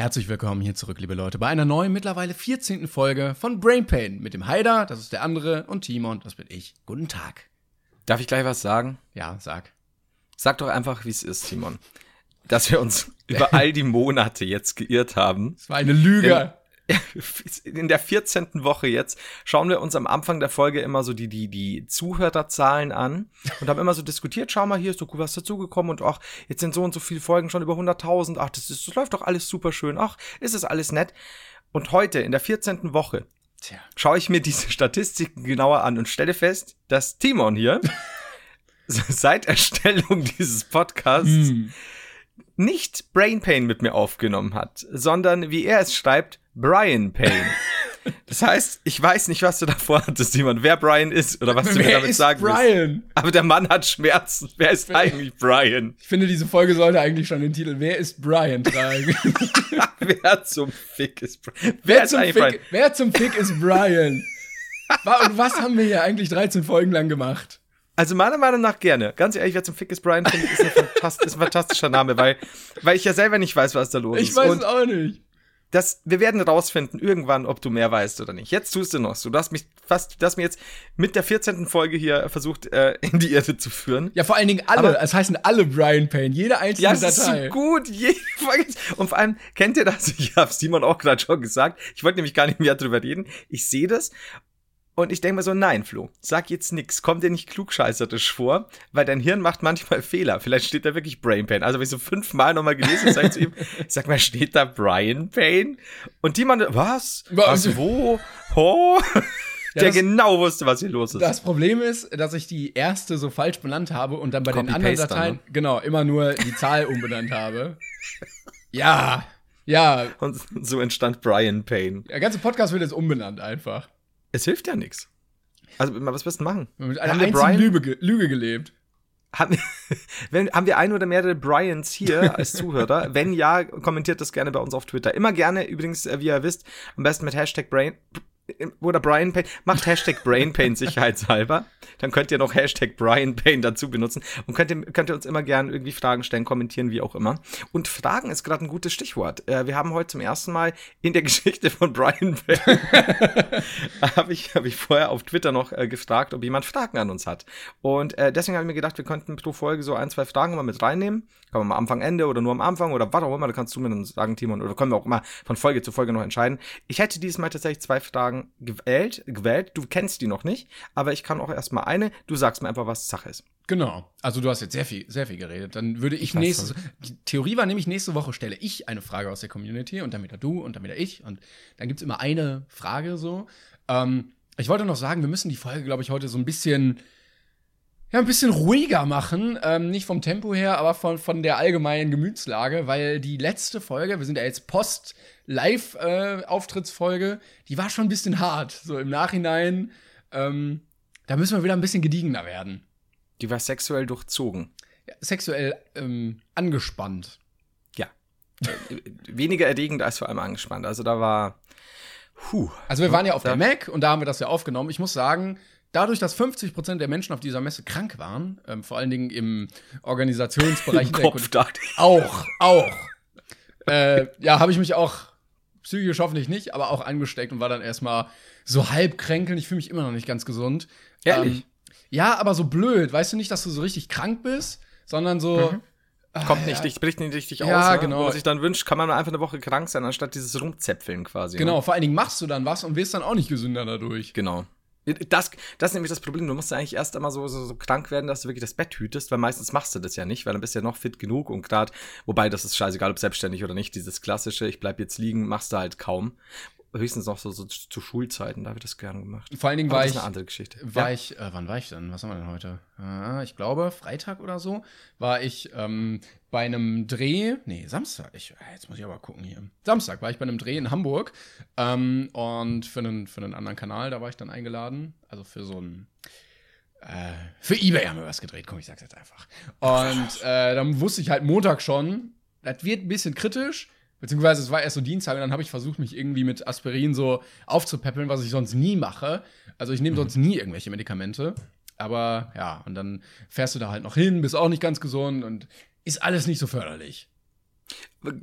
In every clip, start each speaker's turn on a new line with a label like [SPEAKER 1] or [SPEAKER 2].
[SPEAKER 1] Herzlich willkommen hier zurück, liebe Leute, bei einer neuen, mittlerweile 14. Folge von Brain Pain mit dem Haider, das ist der andere, und Timon, das bin ich. Guten Tag.
[SPEAKER 2] Darf ich gleich was sagen?
[SPEAKER 1] Ja, sag.
[SPEAKER 2] Sag doch einfach, wie es ist, Simon. Dass wir uns über all die Monate jetzt geirrt haben.
[SPEAKER 1] Es war eine Lüge.
[SPEAKER 2] in der 14. Woche jetzt schauen wir uns am Anfang der Folge immer so die, die, die Zuhörerzahlen an und haben immer so diskutiert, schau mal, hier ist so cool was dazugekommen und ach, jetzt sind so und so viele Folgen schon über 100.000, ach, das, ist, das läuft doch alles super schön, ach, ist es alles nett. Und heute, in der 14. Woche, Tja. schaue ich mir diese Statistiken genauer an und stelle fest, dass Timon hier seit Erstellung dieses Podcasts hm. nicht Brain Pain mit mir aufgenommen hat, sondern wie er es schreibt, Brian Payne. Das heißt, ich weiß nicht, was du davor hattest, Simon, wer Brian ist oder was du wer mir damit sagen Brian? willst. Aber der Mann hat Schmerzen. Wer ist eigentlich Brian?
[SPEAKER 1] Ich finde, diese Folge sollte eigentlich schon den Titel Wer ist Brian tragen.
[SPEAKER 2] wer zum Fick ist
[SPEAKER 1] Brian? Wer, wer zum, Fick, Brian? wer zum Fick ist Brian? Und was haben wir hier eigentlich 13 Folgen lang gemacht?
[SPEAKER 2] Also meiner Meinung nach gerne. Ganz ehrlich, wer zum Fick ist Brian, finde ich, ist ein, ist ein fantastischer Name, weil, weil ich ja selber nicht weiß, was da los ist.
[SPEAKER 1] Ich weiß es auch nicht
[SPEAKER 2] das, wir werden rausfinden irgendwann, ob du mehr weißt oder nicht. Jetzt tust du noch so. Du hast mich fast, du hast mir jetzt mit der 14. Folge hier versucht, äh, in die Irre zu führen.
[SPEAKER 1] Ja, vor allen Dingen alle. Es heißen alle Brian Payne. Jede einzelne ja, das
[SPEAKER 2] Datei. Ist so gut. Jede Folge. Und vor allem, kennt ihr das? Ich habe Simon auch gerade schon gesagt. Ich wollte nämlich gar nicht mehr drüber reden. Ich sehe das und ich denke mir so, nein, Flo, sag jetzt nix, komm dir nicht klugscheißerisch vor, weil dein Hirn macht manchmal Fehler. Vielleicht steht da wirklich Brain Pain. Also, wenn ich so fünfmal nochmal gelesen sag ich zu ihm, sag mal, steht da Brian Pain? Und die Mann, was? Was, wo? Ho? Ja, der das, genau wusste, was hier los ist.
[SPEAKER 1] Das Problem ist, dass ich die erste so falsch benannt habe und dann bei Copy den anderen Dateien, ne? genau, immer nur die Zahl umbenannt habe. Ja, ja.
[SPEAKER 2] Und so entstand Brian Payne.
[SPEAKER 1] Der ganze Podcast wird jetzt umbenannt einfach.
[SPEAKER 2] Es hilft ja nichts. Also, was wirst du machen?
[SPEAKER 1] Mit einer haben einzigen Lüge, Lüge gelebt.
[SPEAKER 2] Haben, wenn, haben wir ein oder mehrere Bryans hier als Zuhörer? wenn ja, kommentiert das gerne bei uns auf Twitter. Immer gerne, übrigens, äh, wie ihr wisst, am besten mit Hashtag Brain, oder Brian Payne, macht Hashtag Brain Pain sicherheitshalber. Dann könnt ihr noch Hashtag Brian Payne dazu benutzen und könnt ihr, könnt ihr uns immer gerne irgendwie Fragen stellen, kommentieren, wie auch immer. Und Fragen ist gerade ein gutes Stichwort. Äh, wir haben heute zum ersten Mal in der Geschichte von Brian Payne, habe ich, hab ich vorher auf Twitter noch äh, gefragt, ob jemand Fragen an uns hat. Und äh, deswegen habe ich mir gedacht, wir könnten pro Folge so ein, zwei Fragen mal mit reinnehmen. Kann man mal Anfang, Ende oder nur am Anfang oder was auch immer, da kannst du mir dann sagen, Timon, oder können wir auch immer von Folge zu Folge noch entscheiden. Ich hätte dieses Mal tatsächlich zwei Fragen Fragen gewählt, gewählt. Du kennst die noch nicht, aber ich kann auch erstmal eine. Du sagst mir einfach, was Sache ist.
[SPEAKER 1] Genau. Also du hast jetzt sehr viel, sehr viel geredet. Dann würde ich, ich nächste. Die Theorie war nämlich, nächste Woche stelle ich eine Frage aus der Community und dann wieder du und dann wieder ich. Und dann gibt es immer eine Frage so. Ähm, ich wollte noch sagen, wir müssen die Folge, glaube ich, heute so ein bisschen ja, ein bisschen ruhiger machen. Ähm, nicht vom Tempo her, aber von, von der allgemeinen Gemütslage, weil die letzte Folge, wir sind ja jetzt Post-Live-Auftrittsfolge, äh, die war schon ein bisschen hart. So im Nachhinein, ähm, da müssen wir wieder ein bisschen gediegener werden.
[SPEAKER 2] Die war sexuell durchzogen.
[SPEAKER 1] Ja, sexuell ähm, angespannt.
[SPEAKER 2] Ja. Weniger erregend als vor allem angespannt. Also da war.
[SPEAKER 1] Puh. Also wir waren ja auf der Mac und da haben wir das ja aufgenommen. Ich muss sagen, dadurch, dass 50 Prozent der Menschen auf dieser Messe krank waren, ähm, vor allen Dingen im Organisationsbereich
[SPEAKER 2] Im Kopf, dachte
[SPEAKER 1] ich. auch, auch, äh, ja, habe ich mich auch psychisch hoffentlich nicht, aber auch angesteckt und war dann erstmal so halb kränkeln. Ich fühle mich immer noch nicht ganz gesund.
[SPEAKER 2] Ehrlich? Ähm,
[SPEAKER 1] ja, aber so blöd. Weißt du nicht, dass du so richtig krank bist, sondern so. Mhm.
[SPEAKER 2] Kommt nicht, ja. bricht nicht richtig aus.
[SPEAKER 1] Ja, ne? genau. Wenn
[SPEAKER 2] man sich dann wünscht, kann man einfach eine Woche krank sein, anstatt dieses Rumzäpfeln quasi.
[SPEAKER 1] Genau, ne? vor allen Dingen machst du dann was und wirst dann auch nicht gesünder dadurch.
[SPEAKER 2] Genau. Das, das ist nämlich das Problem. Du musst ja eigentlich erst einmal so, so, so krank werden, dass du wirklich das Bett hütest, weil meistens machst du das ja nicht, weil dann bist du ja noch fit genug und gerade, wobei das ist scheißegal, ob selbstständig oder nicht, dieses klassische, ich bleib jetzt liegen, machst du halt kaum höchstens noch so, so zu Schulzeiten, da wird das gerne gemacht.
[SPEAKER 1] Vor allen Dingen war ich.
[SPEAKER 2] Das ist eine andere Geschichte.
[SPEAKER 1] War ja. ich, äh, wann war ich denn? Was haben wir denn heute? Äh, ich glaube, Freitag oder so, war ich ähm, bei einem Dreh. Nee, Samstag. Ich, äh, jetzt muss ich aber gucken hier. Samstag war ich bei einem Dreh in Hamburg. Ähm, und für einen, für einen anderen Kanal, da war ich dann eingeladen. Also für so ein. Äh, für eBay haben wir was gedreht, komm, ich sag's jetzt einfach. Und äh, dann wusste ich halt Montag schon, das wird ein bisschen kritisch Beziehungsweise es war erst so Dienstag und dann habe ich versucht, mich irgendwie mit Aspirin so aufzupäppeln, was ich sonst nie mache. Also ich nehme sonst nie irgendwelche Medikamente. Aber ja, und dann fährst du da halt noch hin, bist auch nicht ganz gesund und ist alles nicht so förderlich.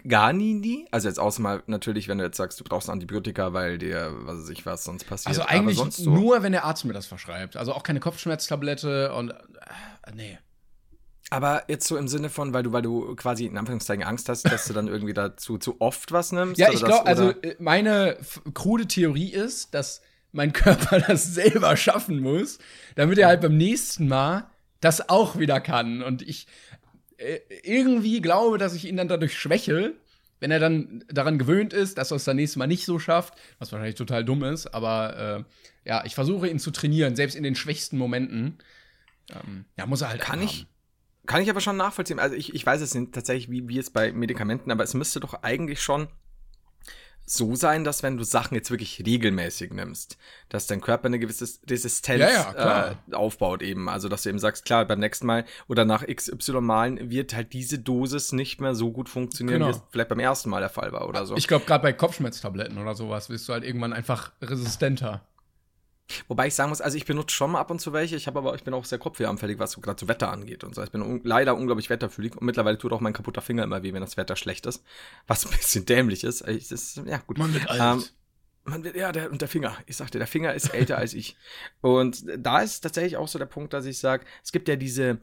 [SPEAKER 2] Gar nie, nie? Also jetzt außer mal natürlich, wenn du jetzt sagst, du brauchst Antibiotika, weil dir, was weiß ich, was sonst passiert.
[SPEAKER 1] Also eigentlich
[SPEAKER 2] so.
[SPEAKER 1] nur, wenn der Arzt mir das verschreibt. Also auch keine Kopfschmerztablette und äh, nee.
[SPEAKER 2] Aber jetzt so im Sinne von, weil du, weil du quasi in Anführungszeichen Angst hast, dass du dann irgendwie dazu zu oft was nimmst?
[SPEAKER 1] Ja, ich
[SPEAKER 2] das-
[SPEAKER 1] glaube, also äh, meine krude Theorie ist, dass mein Körper das selber schaffen muss, damit er halt beim nächsten Mal das auch wieder kann. Und ich äh, irgendwie glaube, dass ich ihn dann dadurch schwäche, wenn er dann daran gewöhnt ist, dass er es dann nächstes Mal nicht so schafft, was wahrscheinlich total dumm ist, aber äh, ja, ich versuche ihn zu trainieren, selbst in den schwächsten Momenten. Ähm, ja, muss er halt
[SPEAKER 2] Kann
[SPEAKER 1] haben.
[SPEAKER 2] Kann ich aber schon nachvollziehen. Also ich, ich weiß es nicht tatsächlich, wie, wie es bei Medikamenten, aber es müsste doch eigentlich schon so sein, dass wenn du Sachen jetzt wirklich regelmäßig nimmst, dass dein Körper eine gewisse Resistenz
[SPEAKER 1] Ja, ja,
[SPEAKER 2] äh, aufbaut eben. Also dass du eben sagst, klar, beim nächsten Mal oder nach XY Malen wird halt diese Dosis nicht mehr so gut funktionieren,
[SPEAKER 1] Genau.
[SPEAKER 2] wie es vielleicht beim ersten Mal der Fall war oder so.
[SPEAKER 1] Ich glaube, gerade bei Kopfschmerztabletten oder sowas wirst du halt irgendwann einfach resistenter.
[SPEAKER 2] Wobei ich sagen muss, also ich benutze schon mal ab und zu welche, ich habe aber, ich bin auch sehr kopfwehranfällig, was so gerade so Wetter angeht und so. Ich bin un leider unglaublich wetterfühlig und mittlerweile tut auch mein kaputter Finger immer weh, wenn das Wetter schlecht ist. Was ein bisschen dämlich ist. Ich, das ja gut.
[SPEAKER 1] Man wird alt.
[SPEAKER 2] Ähm, man wird, ja, der, und der Finger. Ich sagte, der Finger ist älter als ich. Und da ist tatsächlich auch so der Punkt, dass ich sage, es gibt ja diese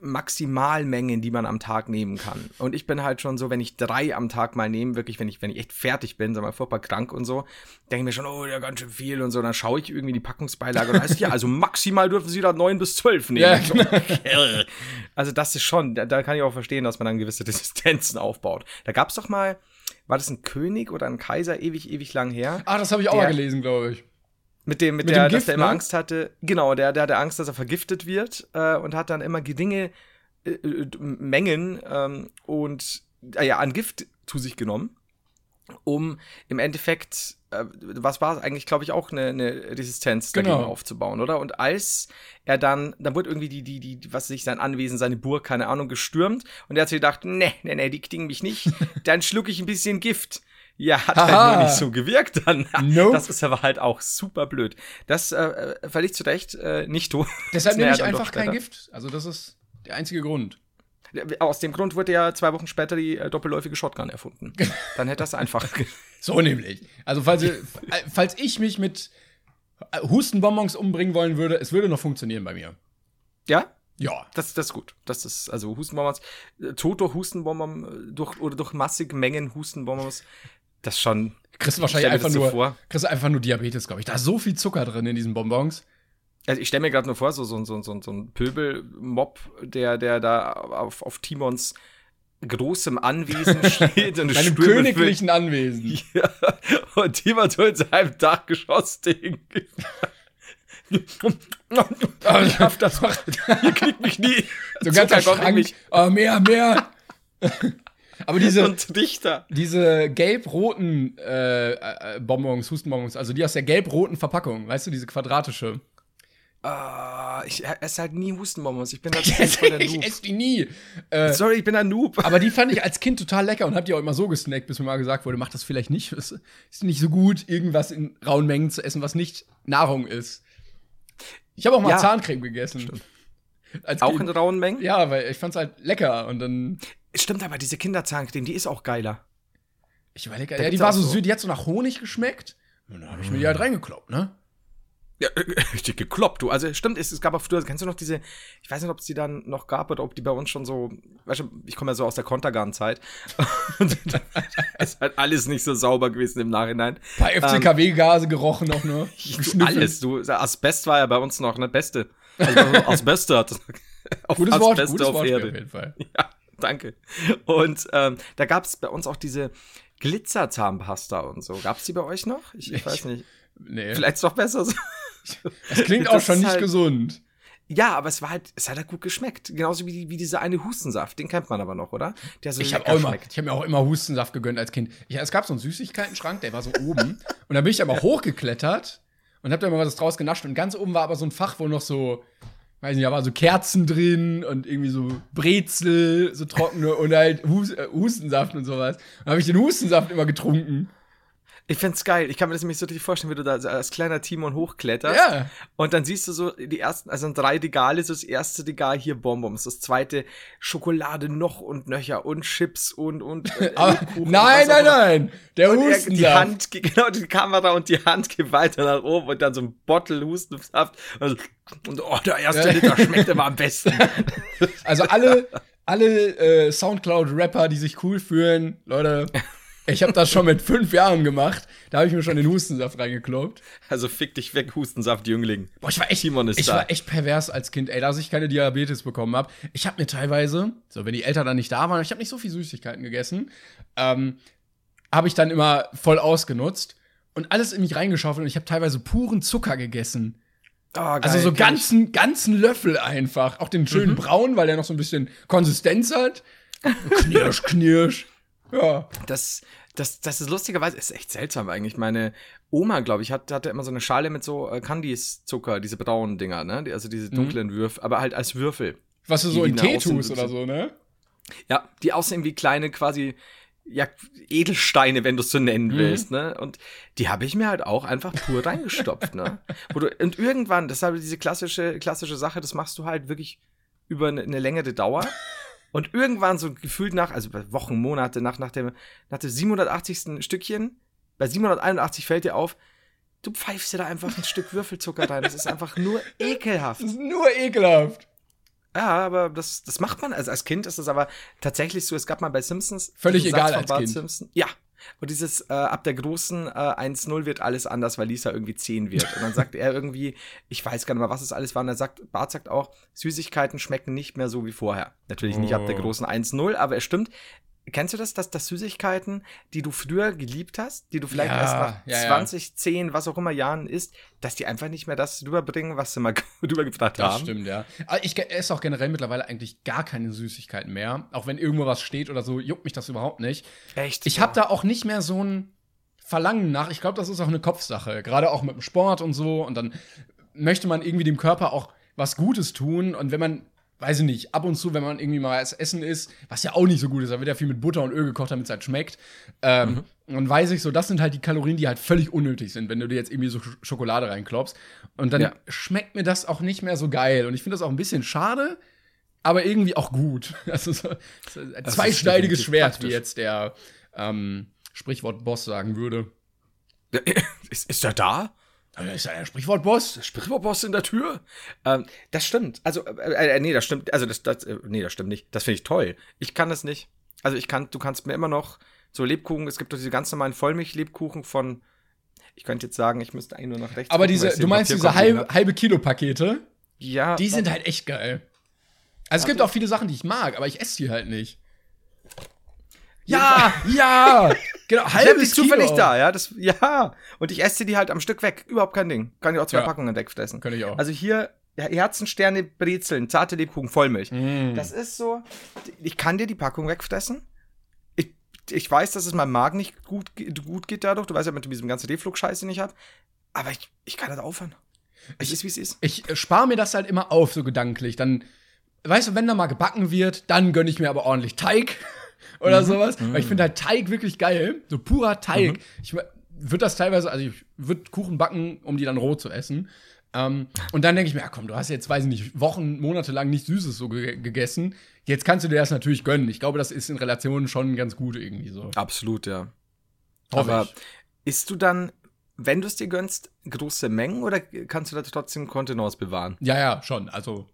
[SPEAKER 2] Maximalmengen, die man am Tag nehmen kann. Und ich bin halt schon so, wenn ich drei am Tag mal nehme, wirklich, wenn ich, wenn ich echt fertig bin, sag mal, furchtbar krank und so, denke ich mir schon, oh, ja, ganz schön viel und so. Dann schaue ich irgendwie die Packungsbeilage und heißt ja, also maximal dürfen sie da neun bis zwölf nehmen.
[SPEAKER 1] Ja,
[SPEAKER 2] okay. Also das ist schon, da, da kann ich auch verstehen, dass man dann gewisse Resistenzen aufbaut. Da gab's doch mal, war das ein König oder ein Kaiser ewig, ewig lang her?
[SPEAKER 1] Ah, das habe ich auch mal gelesen, glaube ich.
[SPEAKER 2] Mit dem, mit,
[SPEAKER 1] Mit
[SPEAKER 2] der,
[SPEAKER 1] dem
[SPEAKER 2] dass
[SPEAKER 1] Gift,
[SPEAKER 2] der immer
[SPEAKER 1] ne?
[SPEAKER 2] Angst hatte. Genau, der, der hatte Angst, dass er vergiftet wird äh, und hat dann immer geringe äh, äh, Mengen ähm, und äh, ja, an Gift zu sich genommen, um im Endeffekt, äh, was war es eigentlich, glaube ich, auch eine, eine Resistenz dagegen
[SPEAKER 1] Genau.
[SPEAKER 2] aufzubauen, oder? Und als er dann, dann wurde irgendwie die, die, die, was weiß ich, sein Anwesen, seine Burg, keine Ahnung, gestürmt und er hat sich gedacht, ne, ne, ne, die kriegen mich nicht, dann schluck ich ein bisschen Gift. Ja, hat halt nur nicht so gewirkt dann.
[SPEAKER 1] Nope.
[SPEAKER 2] Das ist aber halt auch super blöd. Das äh, äh, völlig zu Recht äh, nicht du.
[SPEAKER 1] Deshalb nehme ich einfach kein. Gift. Also, das ist der einzige Grund.
[SPEAKER 2] Aus dem Grund wurde ja zwei Wochen später die äh, doppelläufige Shotgun erfunden. Dann hätte das einfach.
[SPEAKER 1] So nämlich. Also, falls, äh, falls ich mich mit äh, Hustenbonbons umbringen wollen würde, es würde noch funktionieren bei mir.
[SPEAKER 2] ja?
[SPEAKER 1] Ja.
[SPEAKER 2] Das, das ist gut. Das ist, also Hustenbonbons, tot durch Hustenbonbon, durch, oder durch massige Mengen Hustenbonbons, das schon.
[SPEAKER 1] Kriegst du wahrscheinlich einfach nur,
[SPEAKER 2] vor.
[SPEAKER 1] kriegst du einfach nur Diabetes, glaube ich. Da ist so viel Zucker drin in diesen Bonbons.
[SPEAKER 2] Also ich stelle mir gerade nur vor, so, so, so, so, so ein Pöbelmob, der, der da auf, auf Timons großem Anwesen steht und
[SPEAKER 1] einem königlichen Anwesen.
[SPEAKER 2] füllt. Ja, und Timon so in seinem Dachgeschoss-Ding. ich schaff das. Ihr kriegt mich nie.
[SPEAKER 1] So ein ganzer
[SPEAKER 2] Zucker kommt
[SPEAKER 1] Schrank.
[SPEAKER 2] nicht.
[SPEAKER 1] Oh, mehr, mehr. Aber diese,
[SPEAKER 2] Und Dichter.
[SPEAKER 1] diese gelb-roten äh, äh, Bonbons, Hustenbonbons, also die aus der gelb-roten Verpackung, weißt du, diese quadratische.
[SPEAKER 2] Ah, ich esse halt nie Hustenbonbons. Ich bin
[SPEAKER 1] Ich
[SPEAKER 2] voll der
[SPEAKER 1] esse, ich
[SPEAKER 2] Noob.
[SPEAKER 1] esse die nie. Äh,
[SPEAKER 2] Sorry, ich bin ein Noob.
[SPEAKER 1] aber die fand ich als Kind total lecker und hab die auch immer so gesnackt, bis mir mal gesagt wurde, mach das vielleicht nicht. Es ist nicht so gut, irgendwas in rauen Mengen zu essen, was nicht Nahrung ist. Ich habe auch mal
[SPEAKER 2] Ja.
[SPEAKER 1] Zahncreme gegessen. Als
[SPEAKER 2] Auch in rauen Mengen?
[SPEAKER 1] Ja, weil ich fand's halt lecker und dann
[SPEAKER 2] Stimmt, aber diese Kinderzahncreme, die ist auch geiler.
[SPEAKER 1] ich überlege, ja, die war so
[SPEAKER 2] so-
[SPEAKER 1] süß, die hat so nach Honig geschmeckt. Und dann habe ich mir die halt reingekloppt, ne?
[SPEAKER 2] Ja, richtig gekloppt, du. Also stimmt, es, es gab auch früher, kennst du noch diese, ich weiß nicht, ob es die dann noch gab oder ob die bei uns schon so, weißt du, ich komme ja so aus der Kontergan-Zeit. Ist halt alles nicht so sauber gewesen im Nachhinein.
[SPEAKER 1] Ein paar FCKW-Gase gerochen auch nur.
[SPEAKER 2] Du, alles, du. Asbest war ja bei uns noch, ne, Beste. Also Asbest hat. auf
[SPEAKER 1] Gutes Wort,
[SPEAKER 2] Asbest
[SPEAKER 1] gutes
[SPEAKER 2] auf
[SPEAKER 1] Wort auf
[SPEAKER 2] Erde.
[SPEAKER 1] jeden Fall.
[SPEAKER 2] Ja, danke. Und ähm, da gab es bei uns auch diese Glitzerzahnpasta und so. Gab es die bei euch noch? Ich, ich weiß nicht.
[SPEAKER 1] Nee.
[SPEAKER 2] Vielleicht ist doch besser so.
[SPEAKER 1] das klingt auch
[SPEAKER 2] das
[SPEAKER 1] schon
[SPEAKER 2] ist
[SPEAKER 1] nicht
[SPEAKER 2] halt-
[SPEAKER 1] gesund.
[SPEAKER 2] Ja, aber es war halt, es hat halt gut geschmeckt. Genauso wie, wie dieser eine Hustensaft. Den kennt man aber noch, oder? Der so
[SPEAKER 1] Ich habe auch habe mir auch immer Hustensaft gegönnt als Kind. Ich, es gab so einen Süßigkeiten-Schrank, der war so oben. und dann bin ich aber hochgeklettert und habe da immer was draus genascht. Und ganz oben war aber so ein Fach, wo noch so, weiß nicht, waren so Kerzen drin und irgendwie so Brezel, so trockene und halt Hus äh, Hustensaft und sowas. Und habe ich den Hustensaft immer getrunken.
[SPEAKER 2] Ich find's geil. Ich kann mir das nämlich so richtig vorstellen, wie du da als kleiner Timon hochkletterst.
[SPEAKER 1] Ja.
[SPEAKER 2] Und dann siehst du so die ersten, also drei Regale, so das erste Regal hier Bonbons, das zweite Schokolade noch und nöcher und Chips und, und, äh, Lebkuchen und
[SPEAKER 1] nein, nein, nein. Der
[SPEAKER 2] Und er, die. Hand, ge- genau, die Kamera und die Hand geht weiter nach oben und dann so ein Bottle Hustensaft. Und, so, und oh, der erste. Liter schmeckt immer am besten.
[SPEAKER 1] Also alle, alle äh, Soundcloud-Rapper, die sich cool fühlen, Leute, ich habe das schon mit fünf Jahren gemacht. Da habe ich mir schon den Hustensaft reingekloppt.
[SPEAKER 2] Also fick dich weg, Hustensaft, Jüngling.
[SPEAKER 1] Boah, ich war echt,
[SPEAKER 2] Timon ist
[SPEAKER 1] ich
[SPEAKER 2] da.
[SPEAKER 1] war echt pervers als Kind, ey, dass ich keine Diabetes bekommen habe. Ich habe mir teilweise, so wenn die Eltern dann nicht da waren, ich habe nicht so viel Süßigkeiten gegessen, ähm, habe ich dann immer voll ausgenutzt und alles in mich reingeschaufelt und ich habe teilweise puren Zucker gegessen.
[SPEAKER 2] Oh, geil,
[SPEAKER 1] Also so
[SPEAKER 2] ich.
[SPEAKER 1] ganzen, ganzen Löffel einfach. Auch den schönen braun, weil der noch so ein bisschen Konsistenz hat. Knirsch, knirsch. Ja.
[SPEAKER 2] Das, das, das ist lustigerweise, ist echt seltsam eigentlich. Meine Oma, glaube ich, hat, hatte immer so eine Schale mit so äh, Candies-Zucker, diese braunen Dinger, ne? Die, also diese dunklen Würfel, aber halt als Würfel.
[SPEAKER 1] Was du so in Tee tust oder so, ne?
[SPEAKER 2] Ja, die aussehen wie kleine quasi, ja, Edelsteine, wenn du es so nennen willst, ne? Und die habe ich mir halt auch einfach pur reingestopft, ne? Wo du, und irgendwann, das ist halt diese klassische, klassische Sache, das machst du halt wirklich über eine, eine längere Dauer. Und irgendwann so gefühlt nach, also bei Wochen, Monate nach, nach dem, nach dem 780. Stückchen, bei 781 fällt dir auf, du pfeifst dir da einfach ein Stück Würfelzucker rein. Das ist einfach nur ekelhaft.
[SPEAKER 1] Das ist nur ekelhaft.
[SPEAKER 2] Ja, aber das, das macht man. Also als Kind ist das aber tatsächlich so. Es gab mal bei Simpsons.
[SPEAKER 1] Völlig egal
[SPEAKER 2] Satz
[SPEAKER 1] als
[SPEAKER 2] Bart
[SPEAKER 1] Kind.
[SPEAKER 2] Simpson. Ja. Und dieses äh, ab der großen äh, 1-0 wird alles anders, weil Lisa irgendwie 10 wird. Und dann sagt er irgendwie, ich weiß gar nicht mehr, was es alles war. Und er sagt, Bart sagt auch, Süßigkeiten schmecken nicht mehr so wie vorher. Natürlich nicht ab der
[SPEAKER 1] Oh.
[SPEAKER 2] großen 1-0, aber es stimmt. Kennst du das, dass, dass Süßigkeiten, die du früher geliebt hast, die du vielleicht
[SPEAKER 1] Ja,
[SPEAKER 2] erst nach
[SPEAKER 1] ja, ja.
[SPEAKER 2] 20, 10, was auch immer Jahren isst, dass die einfach nicht mehr das rüberbringen, was sie mal rübergebracht
[SPEAKER 1] Das
[SPEAKER 2] haben?
[SPEAKER 1] stimmt, ja. Aber ich esse auch generell mittlerweile eigentlich gar keine Süßigkeiten mehr. Auch wenn irgendwo was steht oder so, juckt mich das überhaupt nicht.
[SPEAKER 2] Echt?
[SPEAKER 1] Ich habe da auch nicht mehr so ein Verlangen nach. Ich glaube, das ist auch eine Kopfsache. Gerade auch mit dem Sport und so. Und dann möchte man irgendwie dem Körper auch was Gutes tun. Und wenn man, weiß ich nicht, ab und zu, wenn man irgendwie mal das Essen isst, was ja auch nicht so gut ist, da wird ja viel mit Butter und Öl gekocht, damit es halt schmeckt. Ähm, Dann weiß ich so, das sind halt die Kalorien, die halt völlig unnötig sind, wenn du dir jetzt irgendwie so Sch- Schokolade reinklopfst. Und dann
[SPEAKER 2] Ja.
[SPEAKER 1] schmeckt mir das auch nicht mehr so geil. Und ich finde das auch ein bisschen schade, aber irgendwie auch gut. Also so, so ein
[SPEAKER 2] Das
[SPEAKER 1] zweischneidiges Schwert, wie
[SPEAKER 2] praktisch.
[SPEAKER 1] jetzt der ähm, Sprichwort Boss sagen würde.
[SPEAKER 2] Ist, ist er da?
[SPEAKER 1] Ja, Ist ja der Sprichwort Boss?
[SPEAKER 2] Sprichwort in der Tür. Ähm, das stimmt. Also, äh, äh, nee, das stimmt. Also, das, das, äh, nee, das stimmt nicht. Das finde ich toll. Ich kann das nicht. Also, ich kann, du kannst mir immer noch so Lebkuchen, es gibt doch diese ganz normalen Vollmilch-Lebkuchen von, ich könnte jetzt sagen, ich müsste eigentlich nur nach rechts
[SPEAKER 1] Aber
[SPEAKER 2] gucken,
[SPEAKER 1] diese, du meinst diese halbe, halbe Kilo Pakete,
[SPEAKER 2] Ja.
[SPEAKER 1] die sind halt echt geil. Also es gibt auch viele Sachen, die ich mag, aber ich esse die halt nicht. Ja, ja, genau,
[SPEAKER 2] Ich
[SPEAKER 1] halbes
[SPEAKER 2] zufällig
[SPEAKER 1] Kilo.
[SPEAKER 2] da, ja. Das, ja. Und ich esse die halt am Stück weg. Überhaupt kein Ding. Kann ich auch zwei
[SPEAKER 1] Ja.
[SPEAKER 2] Packungen wegfressen.
[SPEAKER 1] Könnte ich auch.
[SPEAKER 2] Also hier Herzensterne, Brezeln, zarte Lebkuchen, Vollmilch.
[SPEAKER 1] Mm.
[SPEAKER 2] Das ist so, ich kann dir die Packung wegfressen. Ich, ich weiß, dass es meinem Magen nicht gut, gut geht dadurch. Du weißt ja, mit diesem ganzen Reflux-Scheiß, den ich habe. Aber ich, ich kann nicht aufhören. Es ist, wie es ist.
[SPEAKER 1] ich äh, spare mir das halt immer auf, so gedanklich. Dann, weißt du, wenn da mal gebacken wird, dann gönne ich mir aber ordentlich Teig oder sowas. Weil ich finde halt Teig wirklich geil. So purer Teig. Ich würde das teilweise, also ich würde Kuchen backen, um die dann roh zu essen. Ähm, und dann denke ich mir, ja komm, du hast jetzt, weiß ich nicht, Wochen, Monate lang nichts Süßes so ge gegessen. Jetzt kannst du dir das natürlich gönnen. Ich glaube, das ist in Relation schon ganz gut irgendwie so.
[SPEAKER 2] Absolut, ja.
[SPEAKER 1] Hoffe
[SPEAKER 2] Aber
[SPEAKER 1] ich.
[SPEAKER 2] isst du dann, wenn du es dir gönnst, große Mengen oder kannst du da trotzdem Kontenance bewahren?
[SPEAKER 1] Ja, ja, schon. Also,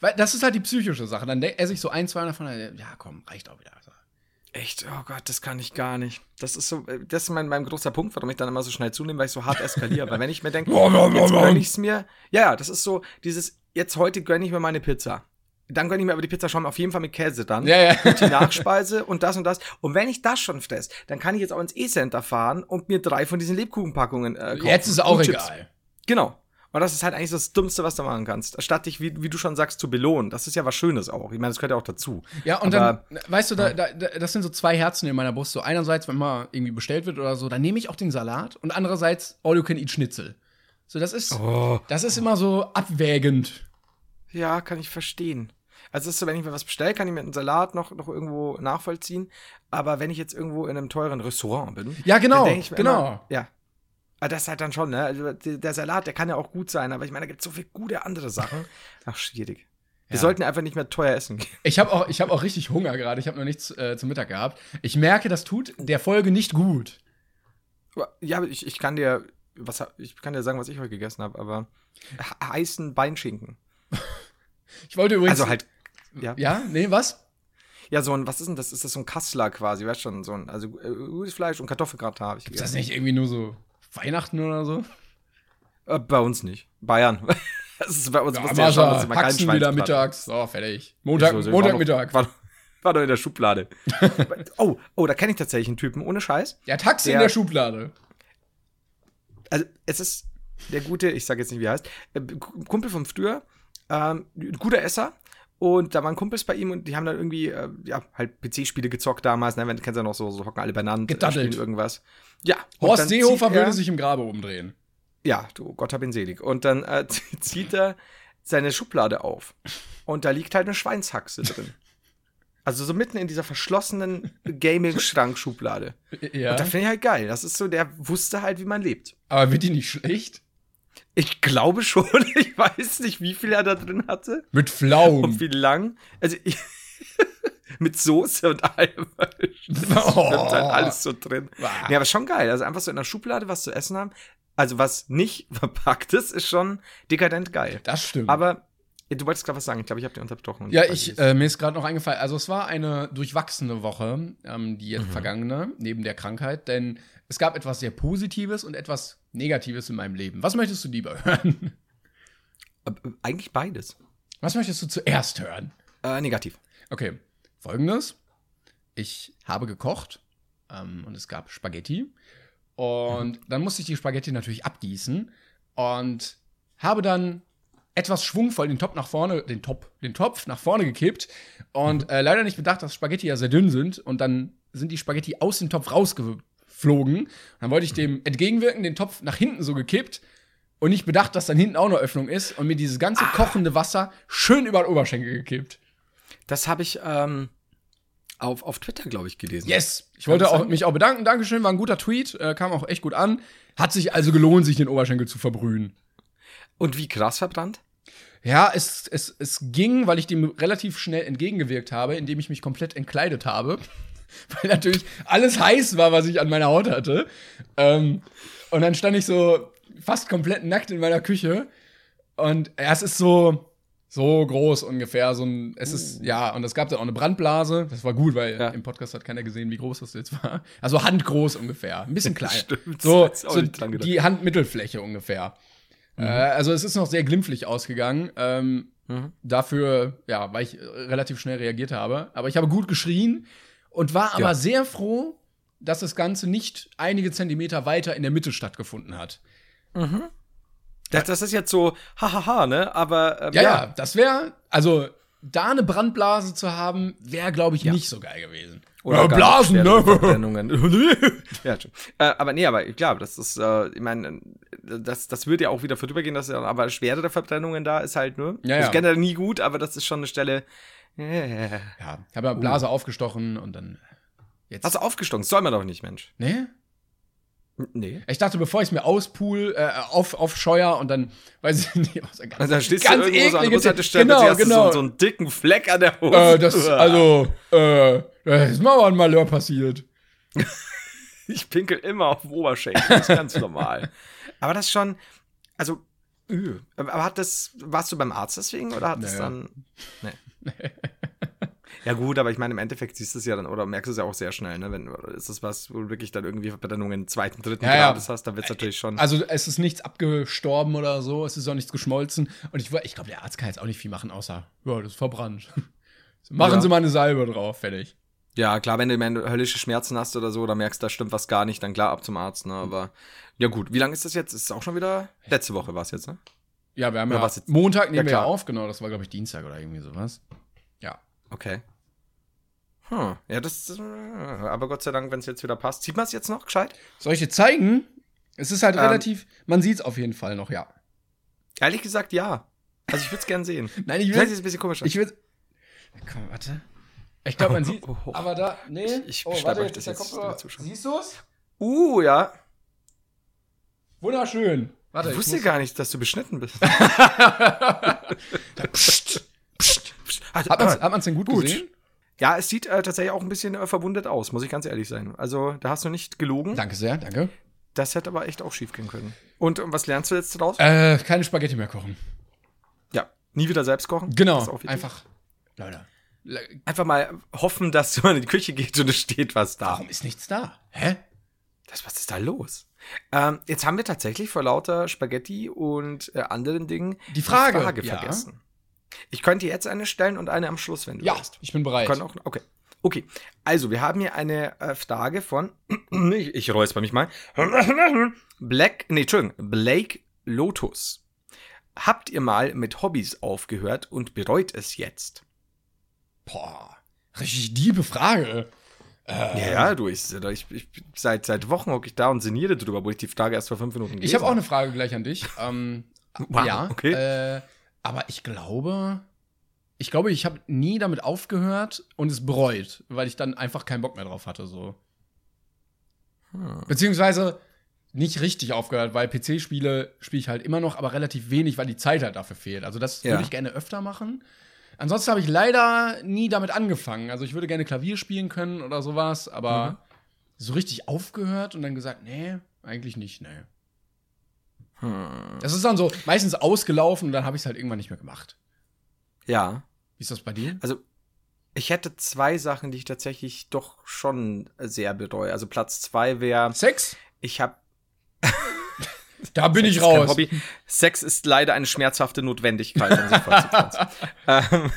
[SPEAKER 1] weil das ist halt die psychische Sache. Dann esse ich so ein, zwei davon, ja komm, reicht auch wieder.
[SPEAKER 2] Echt? Oh Gott, das kann ich gar nicht. Das ist so, äh, das ist mein, mein großer Punkt, warum ich dann immer so schnell zunehme, weil ich so hart eskaliere. weil wenn ich mir denke, jetzt gönne ich es mir, ja, ja, das ist so dieses, jetzt heute gönne ich mir meine Pizza. Dann gönne ich mir aber die Pizza schon auf jeden Fall mit Käse dann.
[SPEAKER 1] Ja, ja.
[SPEAKER 2] Die Nachspeise und das und das. Und wenn ich das schon fresse, dann kann ich jetzt auch ins E-Center fahren und mir drei von diesen Lebkuchenpackungen äh, kaufen.
[SPEAKER 1] Jetzt ist auch
[SPEAKER 2] Und Chips.
[SPEAKER 1] egal.
[SPEAKER 2] Genau. Und das ist halt eigentlich das Dummste, was du machen kannst. Statt dich, wie, wie du schon sagst, zu belohnen. Das ist ja was Schönes auch. Ich meine, das gehört ja auch dazu.
[SPEAKER 1] Ja, und
[SPEAKER 2] Aber-
[SPEAKER 1] dann, weißt du, da, da, da, das sind so zwei Herzen in meiner Brust. So einerseits, wenn mal irgendwie bestellt wird oder so, dann nehme ich auch den Salat und andererseits All You Can Eat Schnitzel. So, das ist,
[SPEAKER 2] Oh.
[SPEAKER 1] das ist immer so abwägend.
[SPEAKER 2] Ja, kann ich verstehen. Also ist so, wenn ich mir was bestelle, kann ich mir einen Salat noch, noch irgendwo nachvollziehen. Aber wenn ich jetzt irgendwo in einem teuren Restaurant bin,
[SPEAKER 1] Ja, genau,
[SPEAKER 2] dann ich mir
[SPEAKER 1] genau.
[SPEAKER 2] Immer, ja. Aber das ist halt dann schon, ne? Also der Salat, der kann ja auch gut sein, aber ich meine, da gibt es so viele gute andere Sachen. Ach, schwierig. Wir
[SPEAKER 1] Ja.
[SPEAKER 2] sollten einfach nicht mehr teuer essen gehen.
[SPEAKER 1] Ich habe auch, ich hab auch richtig Hunger gerade. Ich habe noch nichts äh, zum Mittag gehabt. Ich merke, das tut der Folge nicht gut.
[SPEAKER 2] Ja, aber ich, ich kann dir, was, ich kann dir sagen, was ich heute gegessen habe, aber he- heißen Beinschinken.
[SPEAKER 1] Ich wollte übrigens.
[SPEAKER 2] Also halt, ja.
[SPEAKER 1] Ja, nee, was?
[SPEAKER 2] Ja, so ein, was ist denn das? Ist das so ein Kassler quasi, weißt schon, so ein, also äh, gutes Fleisch und Kartoffelgratin habe ich
[SPEAKER 1] Ist das
[SPEAKER 2] gegessen.
[SPEAKER 1] nicht irgendwie nur so Weihnachten oder so?
[SPEAKER 2] Äh, bei uns nicht. Bayern. Das ist bei uns
[SPEAKER 1] Ja,
[SPEAKER 2] musst du ja schauen, dass
[SPEAKER 1] Mascha,
[SPEAKER 2] immer kein
[SPEAKER 1] Haxen wieder mittags. So, fertig. Montag,
[SPEAKER 2] So, so,
[SPEAKER 1] Montagmittag.
[SPEAKER 2] War, doch- war, doch in der Schublade. oh, oh, da kenne ich tatsächlich einen Typen, ohne Scheiß.
[SPEAKER 1] Der Taxi in
[SPEAKER 2] Der-
[SPEAKER 1] der Schublade.
[SPEAKER 2] Also, es ist der gute, ich sage jetzt nicht, wie er heißt, äh, Kumpel vom früher, ähm, guter Esser. Und da waren Kumpels bei ihm und die haben dann irgendwie, äh, ja, halt PC-Spiele gezockt damals, ne? Wenn du kennst ja noch so, so hocken alle beieinander, äh,
[SPEAKER 1] Gedaddelt.
[SPEAKER 2] spielen irgendwas. Ja.
[SPEAKER 1] Horst Seehofer
[SPEAKER 2] er-
[SPEAKER 1] würde sich im Grabe umdrehen.
[SPEAKER 2] Ja, du, Gott hab ihn selig. Und dann äh, zieht er seine Schublade auf. Und da liegt halt eine Schweinshaxe drin. Also so mitten in dieser verschlossenen Gaming-Schrank-Schublade.
[SPEAKER 1] Ja.
[SPEAKER 2] Und da finde ich halt geil. Das ist so, der wusste halt, wie man lebt.
[SPEAKER 1] Aber wird die nicht schlecht?
[SPEAKER 2] Ich glaube schon. Ich weiß nicht, wie viel er da drin hatte
[SPEAKER 1] Mit
[SPEAKER 2] und
[SPEAKER 1] Pflaumen.
[SPEAKER 2] wie lang. Also ich, mit Soße und allem. Das
[SPEAKER 1] Oh.
[SPEAKER 2] halt alles so drin. Ja, aber schon geil. Also einfach so in der Schublade was zu essen haben. Also was nicht verpackt ist, ist schon dekadent geil.
[SPEAKER 1] Das stimmt.
[SPEAKER 2] Aber du wolltest gerade was sagen. Ich glaube, ich habe dir unterbrochen. Und
[SPEAKER 1] ja,
[SPEAKER 2] weiß
[SPEAKER 1] ich, äh, mir ist gerade noch eingefallen, also es war eine durchwachsene Woche, ähm, die
[SPEAKER 2] Mhm.
[SPEAKER 1] jetzt vergangene, neben der Krankheit, denn es gab etwas sehr Positives und etwas Negatives in meinem Leben. Was möchtest du lieber hören?
[SPEAKER 2] Äh, Eigentlich beides.
[SPEAKER 1] Was möchtest du zuerst hören?
[SPEAKER 2] Äh, negativ.
[SPEAKER 1] Okay, folgendes. Ich habe gekocht ähm, und es gab Spaghetti. Und dann musste ich die Spaghetti natürlich abgießen und habe dann etwas schwungvoll den Topf nach vorne, den Top, den Topf nach vorne gekippt und äh, leider nicht bedacht, dass Spaghetti ja sehr dünn sind und dann sind die Spaghetti aus dem Topf rausgeflogen. Und dann wollte ich dem entgegenwirken, den Topf nach hinten so gekippt und nicht bedacht, dass dann hinten auch eine Öffnung ist und mir dieses ganze kochende Wasser schön über den Oberschenkel gekippt.
[SPEAKER 2] Das habe ich ähm, auf, auf Twitter, glaube ich, gelesen.
[SPEAKER 1] Yes. Ich
[SPEAKER 2] Kann
[SPEAKER 1] wollte auch, mich auch bedanken. Dankeschön, war ein guter Tweet. Äh, kam auch echt gut an. Hat sich also gelohnt, sich den Oberschenkel zu verbrühen.
[SPEAKER 2] Und wie krass verbrannt?
[SPEAKER 1] Ja, es, es, es ging, weil ich dem relativ schnell entgegengewirkt habe, indem ich mich komplett entkleidet habe. weil natürlich alles heiß war, was ich an meiner Haut hatte. Ähm, und dann stand ich so fast komplett nackt in meiner Küche. Und ja, es ist so, so groß ungefähr. So ein, es ist, ja, und es gab dann auch eine Brandblase. Das war gut, weil
[SPEAKER 2] Ja.
[SPEAKER 1] im Podcast hat keiner gesehen, wie groß das jetzt war. Also handgroß ungefähr. Ein bisschen klein.
[SPEAKER 2] Stimmt,
[SPEAKER 1] so so die Handmittelfläche ungefähr. Äh, also es ist noch sehr glimpflich ausgegangen. Ähm,
[SPEAKER 2] Mhm.
[SPEAKER 1] Dafür, ja, weil ich relativ schnell reagiert habe. Aber ich habe gut geschrien und war aber
[SPEAKER 2] Ja.
[SPEAKER 1] sehr froh, dass das Ganze nicht einige Zentimeter weiter in der Mitte stattgefunden hat.
[SPEAKER 2] Das, das ist jetzt so, hahaha, ne? Aber ähm,
[SPEAKER 1] Ja, ja, das wäre, also da eine Brandblase zu haben, wäre, glaube ich, nicht so geil gewesen.
[SPEAKER 2] Oder
[SPEAKER 1] ja, Blasen,
[SPEAKER 2] schwere
[SPEAKER 1] ne?
[SPEAKER 2] Verbrennungen. ja, schon. Äh, aber nee, aber klar, das ist, äh, ich meine, das, das würde ja auch wieder vorübergehen, dass ja aber schwerere Verbrennungen da ist halt nur.
[SPEAKER 1] Ja,
[SPEAKER 2] Das
[SPEAKER 1] ja.
[SPEAKER 2] generell nie gut, aber das ist schon eine Stelle.
[SPEAKER 1] Ja, ich habe ja Blase aufgestochen und dann jetzt.
[SPEAKER 2] Hast du aufgestochen? Soll man doch nicht, Mensch.
[SPEAKER 1] Nee?
[SPEAKER 2] Nee.
[SPEAKER 1] Ich dachte, bevor ich es mir auspool, äh, auf, aufscheuer und dann, weiß ich nicht, was ganz,
[SPEAKER 2] Also, da stehst
[SPEAKER 1] ganz
[SPEAKER 2] du irgendwo so an der Bushaltestelle,
[SPEAKER 1] genau,
[SPEAKER 2] plötzlich hast
[SPEAKER 1] genau.
[SPEAKER 2] so, so einen dicken Fleck an der Hose.
[SPEAKER 1] äh, das, also, äh, das ist mal ein Malheur passiert.
[SPEAKER 2] Ich pinkel immer auf dem Oberschenkel, das ist ganz normal. Aber das ist schon, also, üh. aber hat das, warst du beim Arzt deswegen oder hat das
[SPEAKER 1] Naja.
[SPEAKER 2] dann, nee. Ja gut, aber ich meine, im Endeffekt siehst du es ja dann, oder merkst du es ja auch sehr schnell, ne? Wenn, ist das was, wo du wirklich dann irgendwie Verbrennungen zweiten, dritten
[SPEAKER 1] Ja, ja.
[SPEAKER 2] Grades hast, dann wird es natürlich schon.
[SPEAKER 1] Also, es ist nichts abgestorben oder so, es ist auch nichts geschmolzen. Und ich, ich glaube, der Arzt kann jetzt auch nicht viel machen, außer, ja, das ist verbrannt. Machen
[SPEAKER 2] Ja.
[SPEAKER 1] Sie mal eine Salbe drauf, fertig.
[SPEAKER 2] Ja, klar, wenn du wenn du höllische Schmerzen hast oder so, oder merkst, da stimmt was gar nicht, dann klar ab zum Arzt, ne? Aber ja gut, wie lange ist das jetzt? Ist es auch schon wieder? Letzte Woche war es jetzt, ne?
[SPEAKER 1] Ja, wir haben
[SPEAKER 2] Oder
[SPEAKER 1] ja
[SPEAKER 2] was jetzt?
[SPEAKER 1] Montag nehmen
[SPEAKER 2] Ja,
[SPEAKER 1] wir ja auf, genau, das war, glaube ich, Dienstag oder irgendwie sowas. Ja.
[SPEAKER 2] Okay. Hm, ja, das, aber Gott sei Dank, wenn es jetzt wieder passt. Sieht man es jetzt noch gescheit?
[SPEAKER 1] Soll ich dir zeigen? Es ist halt
[SPEAKER 2] Ähm.
[SPEAKER 1] relativ, man sieht es auf jeden Fall noch, ja.
[SPEAKER 2] Ehrlich gesagt, ja. Also ich würde es gern sehen.
[SPEAKER 1] Nein, ich
[SPEAKER 2] Vielleicht ist
[SPEAKER 1] will,
[SPEAKER 2] es ein bisschen komisch.
[SPEAKER 1] ich will, Komm, warte. Ich glaube, man sieht.
[SPEAKER 2] Oh, oh, oh.
[SPEAKER 1] Aber da. Nee.
[SPEAKER 2] Ich- ich
[SPEAKER 1] oh, warte,
[SPEAKER 2] euch
[SPEAKER 1] jetzt
[SPEAKER 2] das jetzt, Zuschauer.
[SPEAKER 1] Siehst du's?
[SPEAKER 2] Uh, ja.
[SPEAKER 1] Wunderschön. Warte,
[SPEAKER 2] Ich wusste
[SPEAKER 1] muss-
[SPEAKER 2] gar nicht, dass du beschnitten bist.
[SPEAKER 1] Psst.
[SPEAKER 2] Psst.
[SPEAKER 1] Hat man's, hat man's denn gut,
[SPEAKER 2] Gut.
[SPEAKER 1] gesehen?
[SPEAKER 2] Ja, es sieht äh, tatsächlich auch ein bisschen äh, verwundet aus, muss ich ganz ehrlich sein. Also, da hast du nicht gelogen.
[SPEAKER 1] Danke sehr, danke.
[SPEAKER 2] Das hätte aber echt auch schief gehen können. Und äh, was lernst du jetzt daraus?
[SPEAKER 1] Äh, keine Spaghetti mehr kochen.
[SPEAKER 2] ja, nie wieder selbst kochen.
[SPEAKER 1] Genau. Einfach. Leute. le-
[SPEAKER 2] Einfach mal hoffen, dass man in die Küche geht und es steht was da.
[SPEAKER 1] Warum ist nichts da? Hä?
[SPEAKER 2] Das, was ist da los? Ähm, jetzt haben wir tatsächlich vor lauter Spaghetti und äh, anderen Dingen
[SPEAKER 1] Die Frage, ja.
[SPEAKER 2] vergessen. Ich könnte jetzt eine stellen und eine am Schluss, wenn du
[SPEAKER 1] Ja,
[SPEAKER 2] willst.
[SPEAKER 1] ich bin bereit.
[SPEAKER 2] Können auch, okay. Okay, also wir haben hier eine äh, Frage von, ich, ich räusper mich mal, Black, nee, Entschuldigung, Blake Lotus. Habt ihr mal mit Hobbys aufgehört und bereut es jetzt?
[SPEAKER 1] Boah. Richtig diebe Frage.
[SPEAKER 2] Ja, ja, du, ich, ich, ich seit, seit Wochen hocke ich da und sinniere drüber, wo ich die Frage erst vor fünf Minuten
[SPEAKER 1] Ich
[SPEAKER 2] gelesen
[SPEAKER 1] habe auch eine Frage gleich an dich. Ähm,
[SPEAKER 2] Wow,
[SPEAKER 1] ja,
[SPEAKER 2] okay.
[SPEAKER 1] Äh, aber ich glaube, ich glaube, ich habe nie damit aufgehört und es bereut, weil ich dann einfach keinen Bock mehr drauf hatte. So.
[SPEAKER 2] Hm.
[SPEAKER 1] Beziehungsweise nicht richtig aufgehört, weil PC-Spiele spiele ich halt immer noch, aber relativ wenig, weil die Zeit halt dafür fehlt. Also das
[SPEAKER 2] Ja.
[SPEAKER 1] würde ich gerne öfter machen. Ansonsten habe ich leider nie damit angefangen. Also ich würde gerne Klavier spielen können oder sowas, aber
[SPEAKER 2] Mhm.
[SPEAKER 1] so richtig aufgehört und dann gesagt, nee, eigentlich nicht, nee.
[SPEAKER 2] Hm.
[SPEAKER 1] Das ist dann so meistens ausgelaufen und dann habe ich es halt irgendwann nicht mehr gemacht.
[SPEAKER 2] Ja,
[SPEAKER 1] Wie ist das bei dir?
[SPEAKER 2] also ich hätte zwei Sachen, die ich tatsächlich doch schon sehr bereue. Also Platz zwei wäre,
[SPEAKER 1] Sex?
[SPEAKER 2] ich habe
[SPEAKER 1] Da bin ich
[SPEAKER 2] Sex kein
[SPEAKER 1] raus.
[SPEAKER 2] Hobby. Sex ist leider eine schmerzhafte Notwendigkeit. ähm,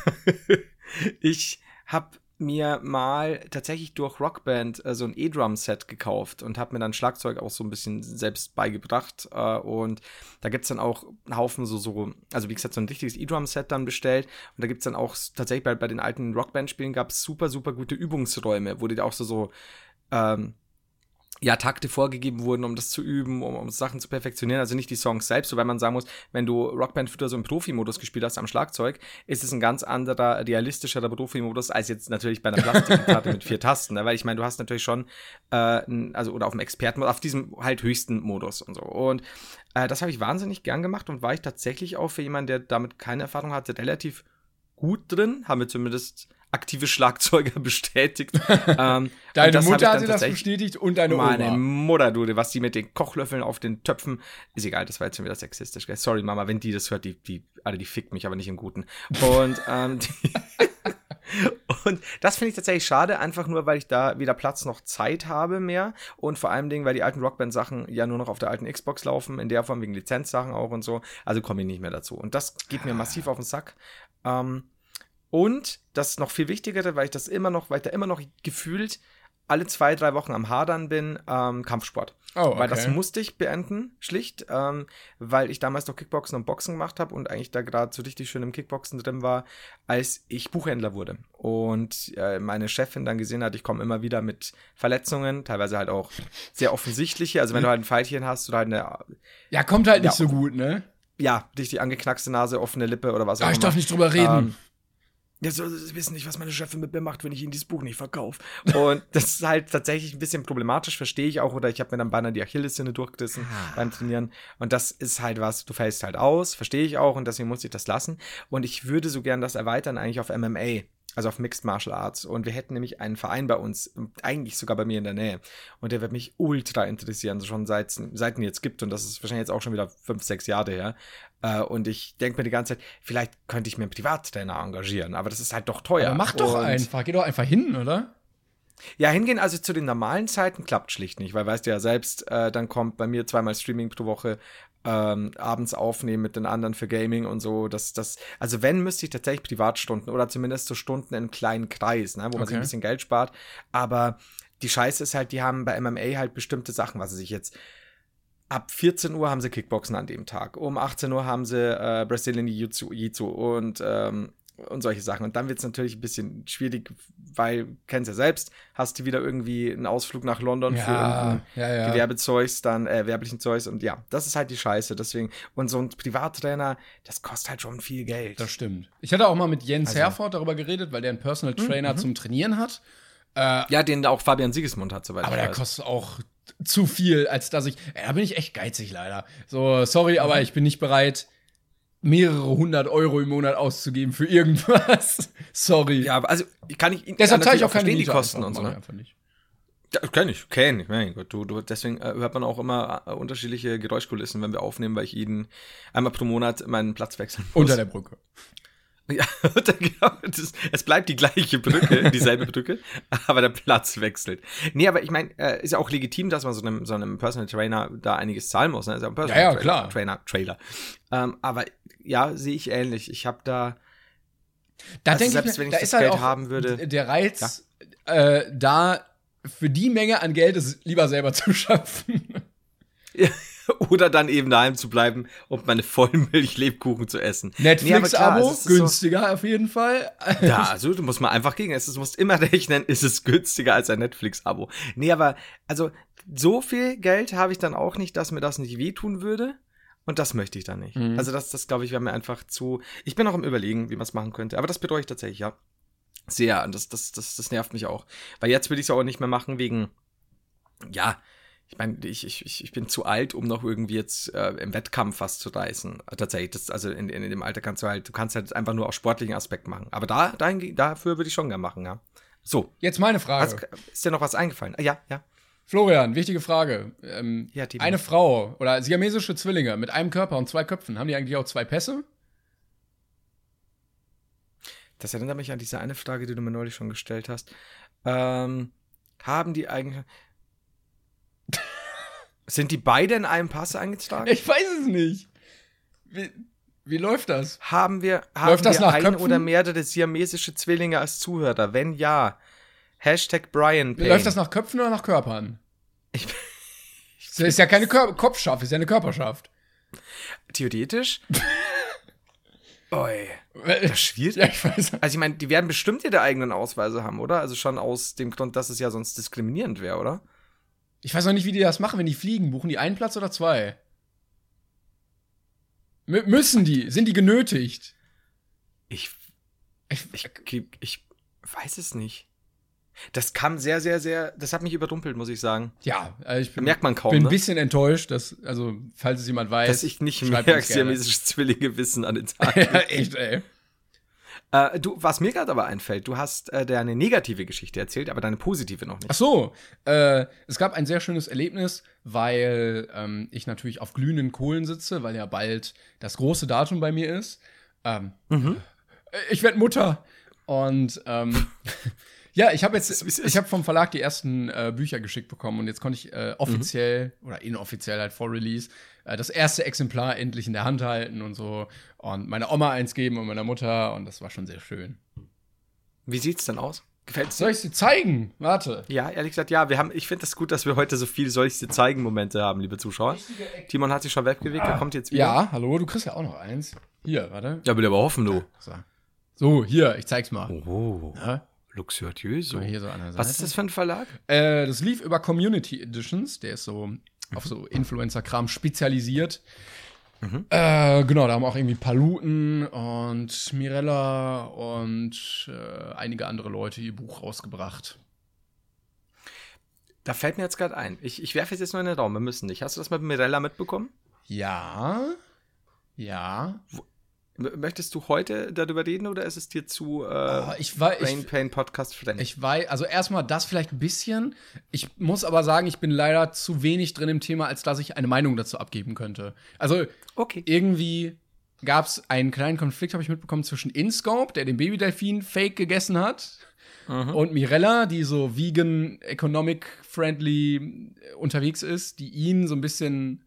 [SPEAKER 2] ich habe mir mal tatsächlich durch Rockband äh, so ein E-Drum-Set gekauft und habe mir dann Schlagzeug auch so ein bisschen selbst beigebracht. Äh, und da gibt's dann auch einen Haufen so, so, also wie gesagt, so ein richtiges E-Drum-Set dann bestellt. Und da gibt's dann auch tatsächlich bei, bei den alten Rockband-Spielen gab's super, super gute Übungsräume, wo die auch so, so ähm, ja, Takte vorgegeben wurden, um das zu üben, um, um Sachen zu perfektionieren. Also nicht die Songs selbst, wobei man sagen muss, wenn du Rockband früher so im Profimodus gespielt hast am Schlagzeug, ist es ein ganz anderer, realistischerer Profimodus als jetzt natürlich bei einer Plastikgitarre mit vier Tasten. Ne? Weil ich meine, du hast natürlich schon, äh, also oder auf dem Experten, auf diesem halt höchsten Modus und so. Und äh, das habe ich wahnsinnig gern gemacht und war ich tatsächlich auch für jemanden, der damit keine Erfahrung hatte, relativ gut drin. Haben wir zumindest aktive Schlagzeuger bestätigt. ähm,
[SPEAKER 1] Deine Mutter hat dir das bestätigt und deine
[SPEAKER 2] meine
[SPEAKER 1] Oma.
[SPEAKER 2] Mutter, du, was die mit den Kochlöffeln auf den Töpfen. Ist egal, das war jetzt schon wieder sexistisch. Gell? Sorry, Mama, wenn die das hört, die, die, alle, die fickt mich, aber nicht im Guten. Und, ähm, und das finde ich tatsächlich schade, einfach nur, weil ich da weder Platz noch Zeit habe mehr. Und vor allem Dingen, weil die alten Rockband-Sachen ja nur noch auf der alten Xbox laufen, in der Form wegen Lizenzsachen auch und so. Also komme ich nicht mehr dazu. Und das geht mir massiv auf den Sack. Ähm, und das ist noch viel wichtigere, weil ich das immer noch, weil ich da immer noch gefühlt alle zwei, drei Wochen am Hadern bin, ähm, Kampfsport.
[SPEAKER 1] Oh, okay.
[SPEAKER 2] Weil das musste ich beenden, schlicht, ähm, weil ich damals noch Kickboxen und Boxen gemacht habe und eigentlich da gerade so richtig schön im Kickboxen drin war, als ich Buchhändler wurde. Und äh, meine Chefin dann gesehen hat, ich komme immer wieder mit Verletzungen, teilweise halt auch sehr offensichtliche. Also wenn du halt ein Pfeilchen hast oder halt eine,
[SPEAKER 1] ja, kommt halt nicht
[SPEAKER 2] Ja.
[SPEAKER 1] so gut, ne?
[SPEAKER 2] ja, richtig angeknackste Nase, offene Lippe oder was auch
[SPEAKER 1] Ah, ich
[SPEAKER 2] immer.
[SPEAKER 1] darf nicht drüber reden.
[SPEAKER 2] Ähm, ja, so, sie wissen nicht, was meine Chefin mit mir macht, wenn ich ihnen dieses Buch nicht verkaufe. Und das ist halt tatsächlich ein bisschen problematisch, verstehe ich auch. Oder ich habe mir dann beinahe die Achillessehne durchgerissen
[SPEAKER 1] Ah.
[SPEAKER 2] beim Trainieren. Und das ist halt was, du fällst halt aus, verstehe ich auch. Und deswegen muss ich das lassen. Und ich würde so gern das erweitern eigentlich auf MMA. Also auf Mixed Martial Arts. Und wir hätten nämlich einen Verein bei uns, eigentlich sogar bei mir in der Nähe. Und der wird mich ultra interessieren, so schon seit seit ihn jetzt gibt. Und das ist wahrscheinlich jetzt auch schon wieder fünf, sechs Jahre her. Äh, und ich denke mir die ganze Zeit, vielleicht könnte ich mir einen Privattrainer engagieren, aber das ist halt doch teuer.
[SPEAKER 1] Aber mach doch
[SPEAKER 2] und
[SPEAKER 1] einfach. Geh doch einfach hin, oder?
[SPEAKER 2] Ja, hingehen also zu den normalen Zeiten klappt schlicht nicht, weil weißt du ja selbst, äh, dann kommt bei mir zweimal Streaming pro Woche, ähm, abends aufnehmen mit den anderen für Gaming und so. Das, das, also wenn, müsste ich tatsächlich Privatstunden oder zumindest so Stunden in einem kleinen Kreis, ne, wo man sich
[SPEAKER 1] Okay.
[SPEAKER 2] ein bisschen Geld spart. Aber die Scheiße ist halt, die haben bei MMA halt bestimmte Sachen, was sie sich jetzt. Ab 14 Uhr haben sie Kickboxen an dem Tag. Um 18 Uhr haben sie äh, Brazilian Jiu-Jitsu und ähm, und solche Sachen. Und dann wird es natürlich ein bisschen schwierig, weil, kennst ja selbst, hast du wieder irgendwie einen Ausflug nach London für irgendein
[SPEAKER 1] ja, ja.
[SPEAKER 2] Gewerbezeugs, dann äh, werblichen Zeugs und ja, das ist halt die Scheiße. Deswegen, und so ein Privattrainer, das kostet halt schon viel Geld.
[SPEAKER 1] Das stimmt. Ich hatte auch mal mit Jens
[SPEAKER 2] Also-
[SPEAKER 1] Herford darüber geredet, weil der einen Personal Trainer zum Trainieren hat.
[SPEAKER 2] ja, den auch Fabian Siegesmund hat, soweit
[SPEAKER 1] Aber der
[SPEAKER 2] weiß.
[SPEAKER 1] kostet auch zu viel, als dass ich. Ja, da bin ich echt geizig leider. So, sorry, aber ich bin nicht bereit, mehrere hundert Euro im Monat auszugeben für irgendwas. sorry.
[SPEAKER 2] Ja, aber also kann ich
[SPEAKER 1] Deshalb
[SPEAKER 2] kann
[SPEAKER 1] zahle ich auch keine
[SPEAKER 2] die Kosten und so. Ne?
[SPEAKER 1] ich einfach nicht.
[SPEAKER 2] Ja, kenn ich, kenn ich. Mein Gott, du, du, deswegen äh, hört man auch immer äh, unterschiedliche Geräuschkulissen, wenn wir aufnehmen, weil ich jeden einmal pro Monat meinen Platz wechseln muss.
[SPEAKER 1] Unter der Brücke.
[SPEAKER 2] Ja, genau, das, es bleibt die gleiche Brücke, dieselbe Brücke, aber der Platz wechselt. Nee, aber ich meine, äh, ist ja auch legitim, dass man so einem, so einem Personal Trainer da einiges zahlen muss. Ne? Ist ja, ein Personal
[SPEAKER 1] Ja, ja,
[SPEAKER 2] Trainer,
[SPEAKER 1] klar.
[SPEAKER 2] Trainer, Trailer. Ähm, aber ja, sehe ich ähnlich. Ich habe da,
[SPEAKER 1] Da
[SPEAKER 2] Also
[SPEAKER 1] denke
[SPEAKER 2] selbst
[SPEAKER 1] ich,
[SPEAKER 2] wenn ich
[SPEAKER 1] da
[SPEAKER 2] das
[SPEAKER 1] ist halt
[SPEAKER 2] Geld
[SPEAKER 1] auch
[SPEAKER 2] haben würde-
[SPEAKER 1] der Reiz, äh, da für die Menge an Geld es lieber selber zu schaffen.
[SPEAKER 2] oder dann eben daheim zu bleiben und meine Vollmilch-Lebkuchen zu essen. Nee,
[SPEAKER 1] Netflix-Abo,
[SPEAKER 2] es ist so-
[SPEAKER 1] günstiger auf jeden Fall.
[SPEAKER 2] Ja, also du musst mal einfach gegen es. Du musst immer rechnen, ist es günstiger als ein Netflix-Abo. Nee, aber also so viel Geld habe ich dann auch nicht, dass mir das nicht wehtun würde. Und das möchte ich dann nicht.
[SPEAKER 1] Mhm.
[SPEAKER 2] Also das, das glaube ich, wäre mir einfach zu. Ich bin auch im Überlegen, wie man es machen könnte. Aber das ich tatsächlich, ja. Sehr. Und das, das, das, das nervt mich auch. Weil jetzt will ich es auch nicht mehr machen wegen, ja, ich meine, ich, ich, ich bin zu alt, um noch irgendwie jetzt äh, im Wettkampf was zu reißen. Tatsächlich, das, also in, in, dem Alter kannst du halt, du kannst halt einfach nur aus sportlichen Aspekt machen. Aber da, dahin, dafür würde ich schon gerne machen, ja. So,
[SPEAKER 1] Jetzt meine Frage.
[SPEAKER 2] was, ist dir noch was eingefallen? Ah, ja, ja.
[SPEAKER 1] Florian, wichtige Frage. Ähm,
[SPEAKER 2] Ja,
[SPEAKER 1] eine Frau oder siamesische Zwillinge mit einem Körper und zwei Köpfen, haben die eigentlich auch zwei Pässe?
[SPEAKER 2] Das erinnert mich an diese eine Frage, die du mir neulich schon gestellt hast. Ähm, haben die eigentlich. Sind die beide in einem Pass eingetragen?
[SPEAKER 1] Ich weiß es nicht. Wie, wie läuft das?
[SPEAKER 2] Haben wir, haben
[SPEAKER 1] Läuft das
[SPEAKER 2] wir
[SPEAKER 1] nach
[SPEAKER 2] ein
[SPEAKER 1] Köpfen?
[SPEAKER 2] oder mehrere siamesische Zwillinge als Zuhörer? Wenn ja, Hashtag Brian Payne.
[SPEAKER 1] Läuft das nach Köpfen oder nach Körpern?
[SPEAKER 2] Ich-
[SPEAKER 1] Das ist ja keine Kör Kopfschaft, ist ja eine Körperschaft.
[SPEAKER 2] Theoretisch? Oi.
[SPEAKER 1] Das
[SPEAKER 2] ist schwierig.
[SPEAKER 1] Ja, ich weiß.
[SPEAKER 2] Also ich meine, die werden bestimmt ihre eigenen Ausweise haben, oder? Also schon aus dem Grund, dass es ja sonst diskriminierend wäre, oder?
[SPEAKER 1] Ich weiß noch nicht, wie die das machen, wenn die fliegen. Buchen die einen Platz oder zwei? M müssen die? Sind die genötigt?
[SPEAKER 2] Ich,
[SPEAKER 1] Ich,
[SPEAKER 2] ich, ich weiß es nicht. Das kam sehr, sehr, sehr, das hat mich überrumpelt, muss ich sagen.
[SPEAKER 1] ja, also ich bin,
[SPEAKER 2] Merkt man kaum,
[SPEAKER 1] bin ein
[SPEAKER 2] ne?
[SPEAKER 1] bisschen enttäuscht, dass, also, falls es jemand weiß.
[SPEAKER 2] Dass ich nicht mehr siamesische Zwillinge wissen an den
[SPEAKER 1] ja,
[SPEAKER 2] Tagen.
[SPEAKER 1] echt, ey.
[SPEAKER 2] Äh, du, was mir gerade aber einfällt, du hast äh, deine negative Geschichte erzählt, aber deine positive noch nicht.
[SPEAKER 1] Ach so, äh, es gab ein sehr schönes Erlebnis, weil ähm, ich natürlich auf glühenden Kohlen sitze, weil ja bald das große Datum bei mir ist. Ähm,
[SPEAKER 2] Mhm.
[SPEAKER 1] äh, Ich werde Mutter. Und ähm, ja, ich habe jetzt, ich habe vom Verlag die ersten äh, Bücher geschickt bekommen und jetzt konnte ich äh, offiziell
[SPEAKER 2] Mhm.
[SPEAKER 1] oder inoffiziell halt vor Release äh, das erste Exemplar endlich in der Hand halten und so und meiner Oma eins geben und meiner Mutter und das war schon sehr schön.
[SPEAKER 2] Wie sieht's denn aus? Gefällt's dir?
[SPEAKER 1] Soll ich sie zeigen? Warte.
[SPEAKER 2] Ja, ehrlich gesagt, ja, wir haben, ich finde es gut, dass wir heute so viel solche Zeigen-Momente haben, liebe Zuschauer. Timon hat sich schon wegbewegt, er kommt jetzt wieder.
[SPEAKER 1] Ja, hallo, du kriegst ja auch noch eins. Hier, warte.
[SPEAKER 2] Ja, will aber hoffen, du.
[SPEAKER 1] So, so hier, ich zeig's mal.
[SPEAKER 2] Oh,
[SPEAKER 1] Ja,
[SPEAKER 2] luxuriös.
[SPEAKER 1] so, so.
[SPEAKER 2] Was ist das für ein Verlag?
[SPEAKER 1] Äh, das lief über Community Editions. Der ist so auf so Influencer-Kram spezialisiert. Äh, genau, da haben auch irgendwie Paluten und Mirella und äh, einige andere Leute ihr Buch rausgebracht.
[SPEAKER 2] Da fällt mir jetzt gerade ein. Ich, ich werfe es jetzt nur in den Raum, wir müssen nicht. Hast du das mit Mirella mitbekommen?
[SPEAKER 1] Ja. Ja.
[SPEAKER 2] M möchtest du heute darüber reden oder ist es dir zu äh,
[SPEAKER 1] Oh, ich
[SPEAKER 2] Brain
[SPEAKER 1] ich,
[SPEAKER 2] Pain Podcast fremd?
[SPEAKER 1] ich weiß, also erstmal das vielleicht ein bisschen. Ich muss aber sagen, ich bin leider zu wenig drin im Thema, als dass ich eine Meinung dazu abgeben könnte. Also,
[SPEAKER 2] okay.
[SPEAKER 1] irgendwie gab es einen kleinen Konflikt, habe ich mitbekommen, zwischen InScope, der den Babydelfin fake gegessen hat, und Mirella, die so vegan, economic friendly unterwegs ist, die ihn so ein bisschen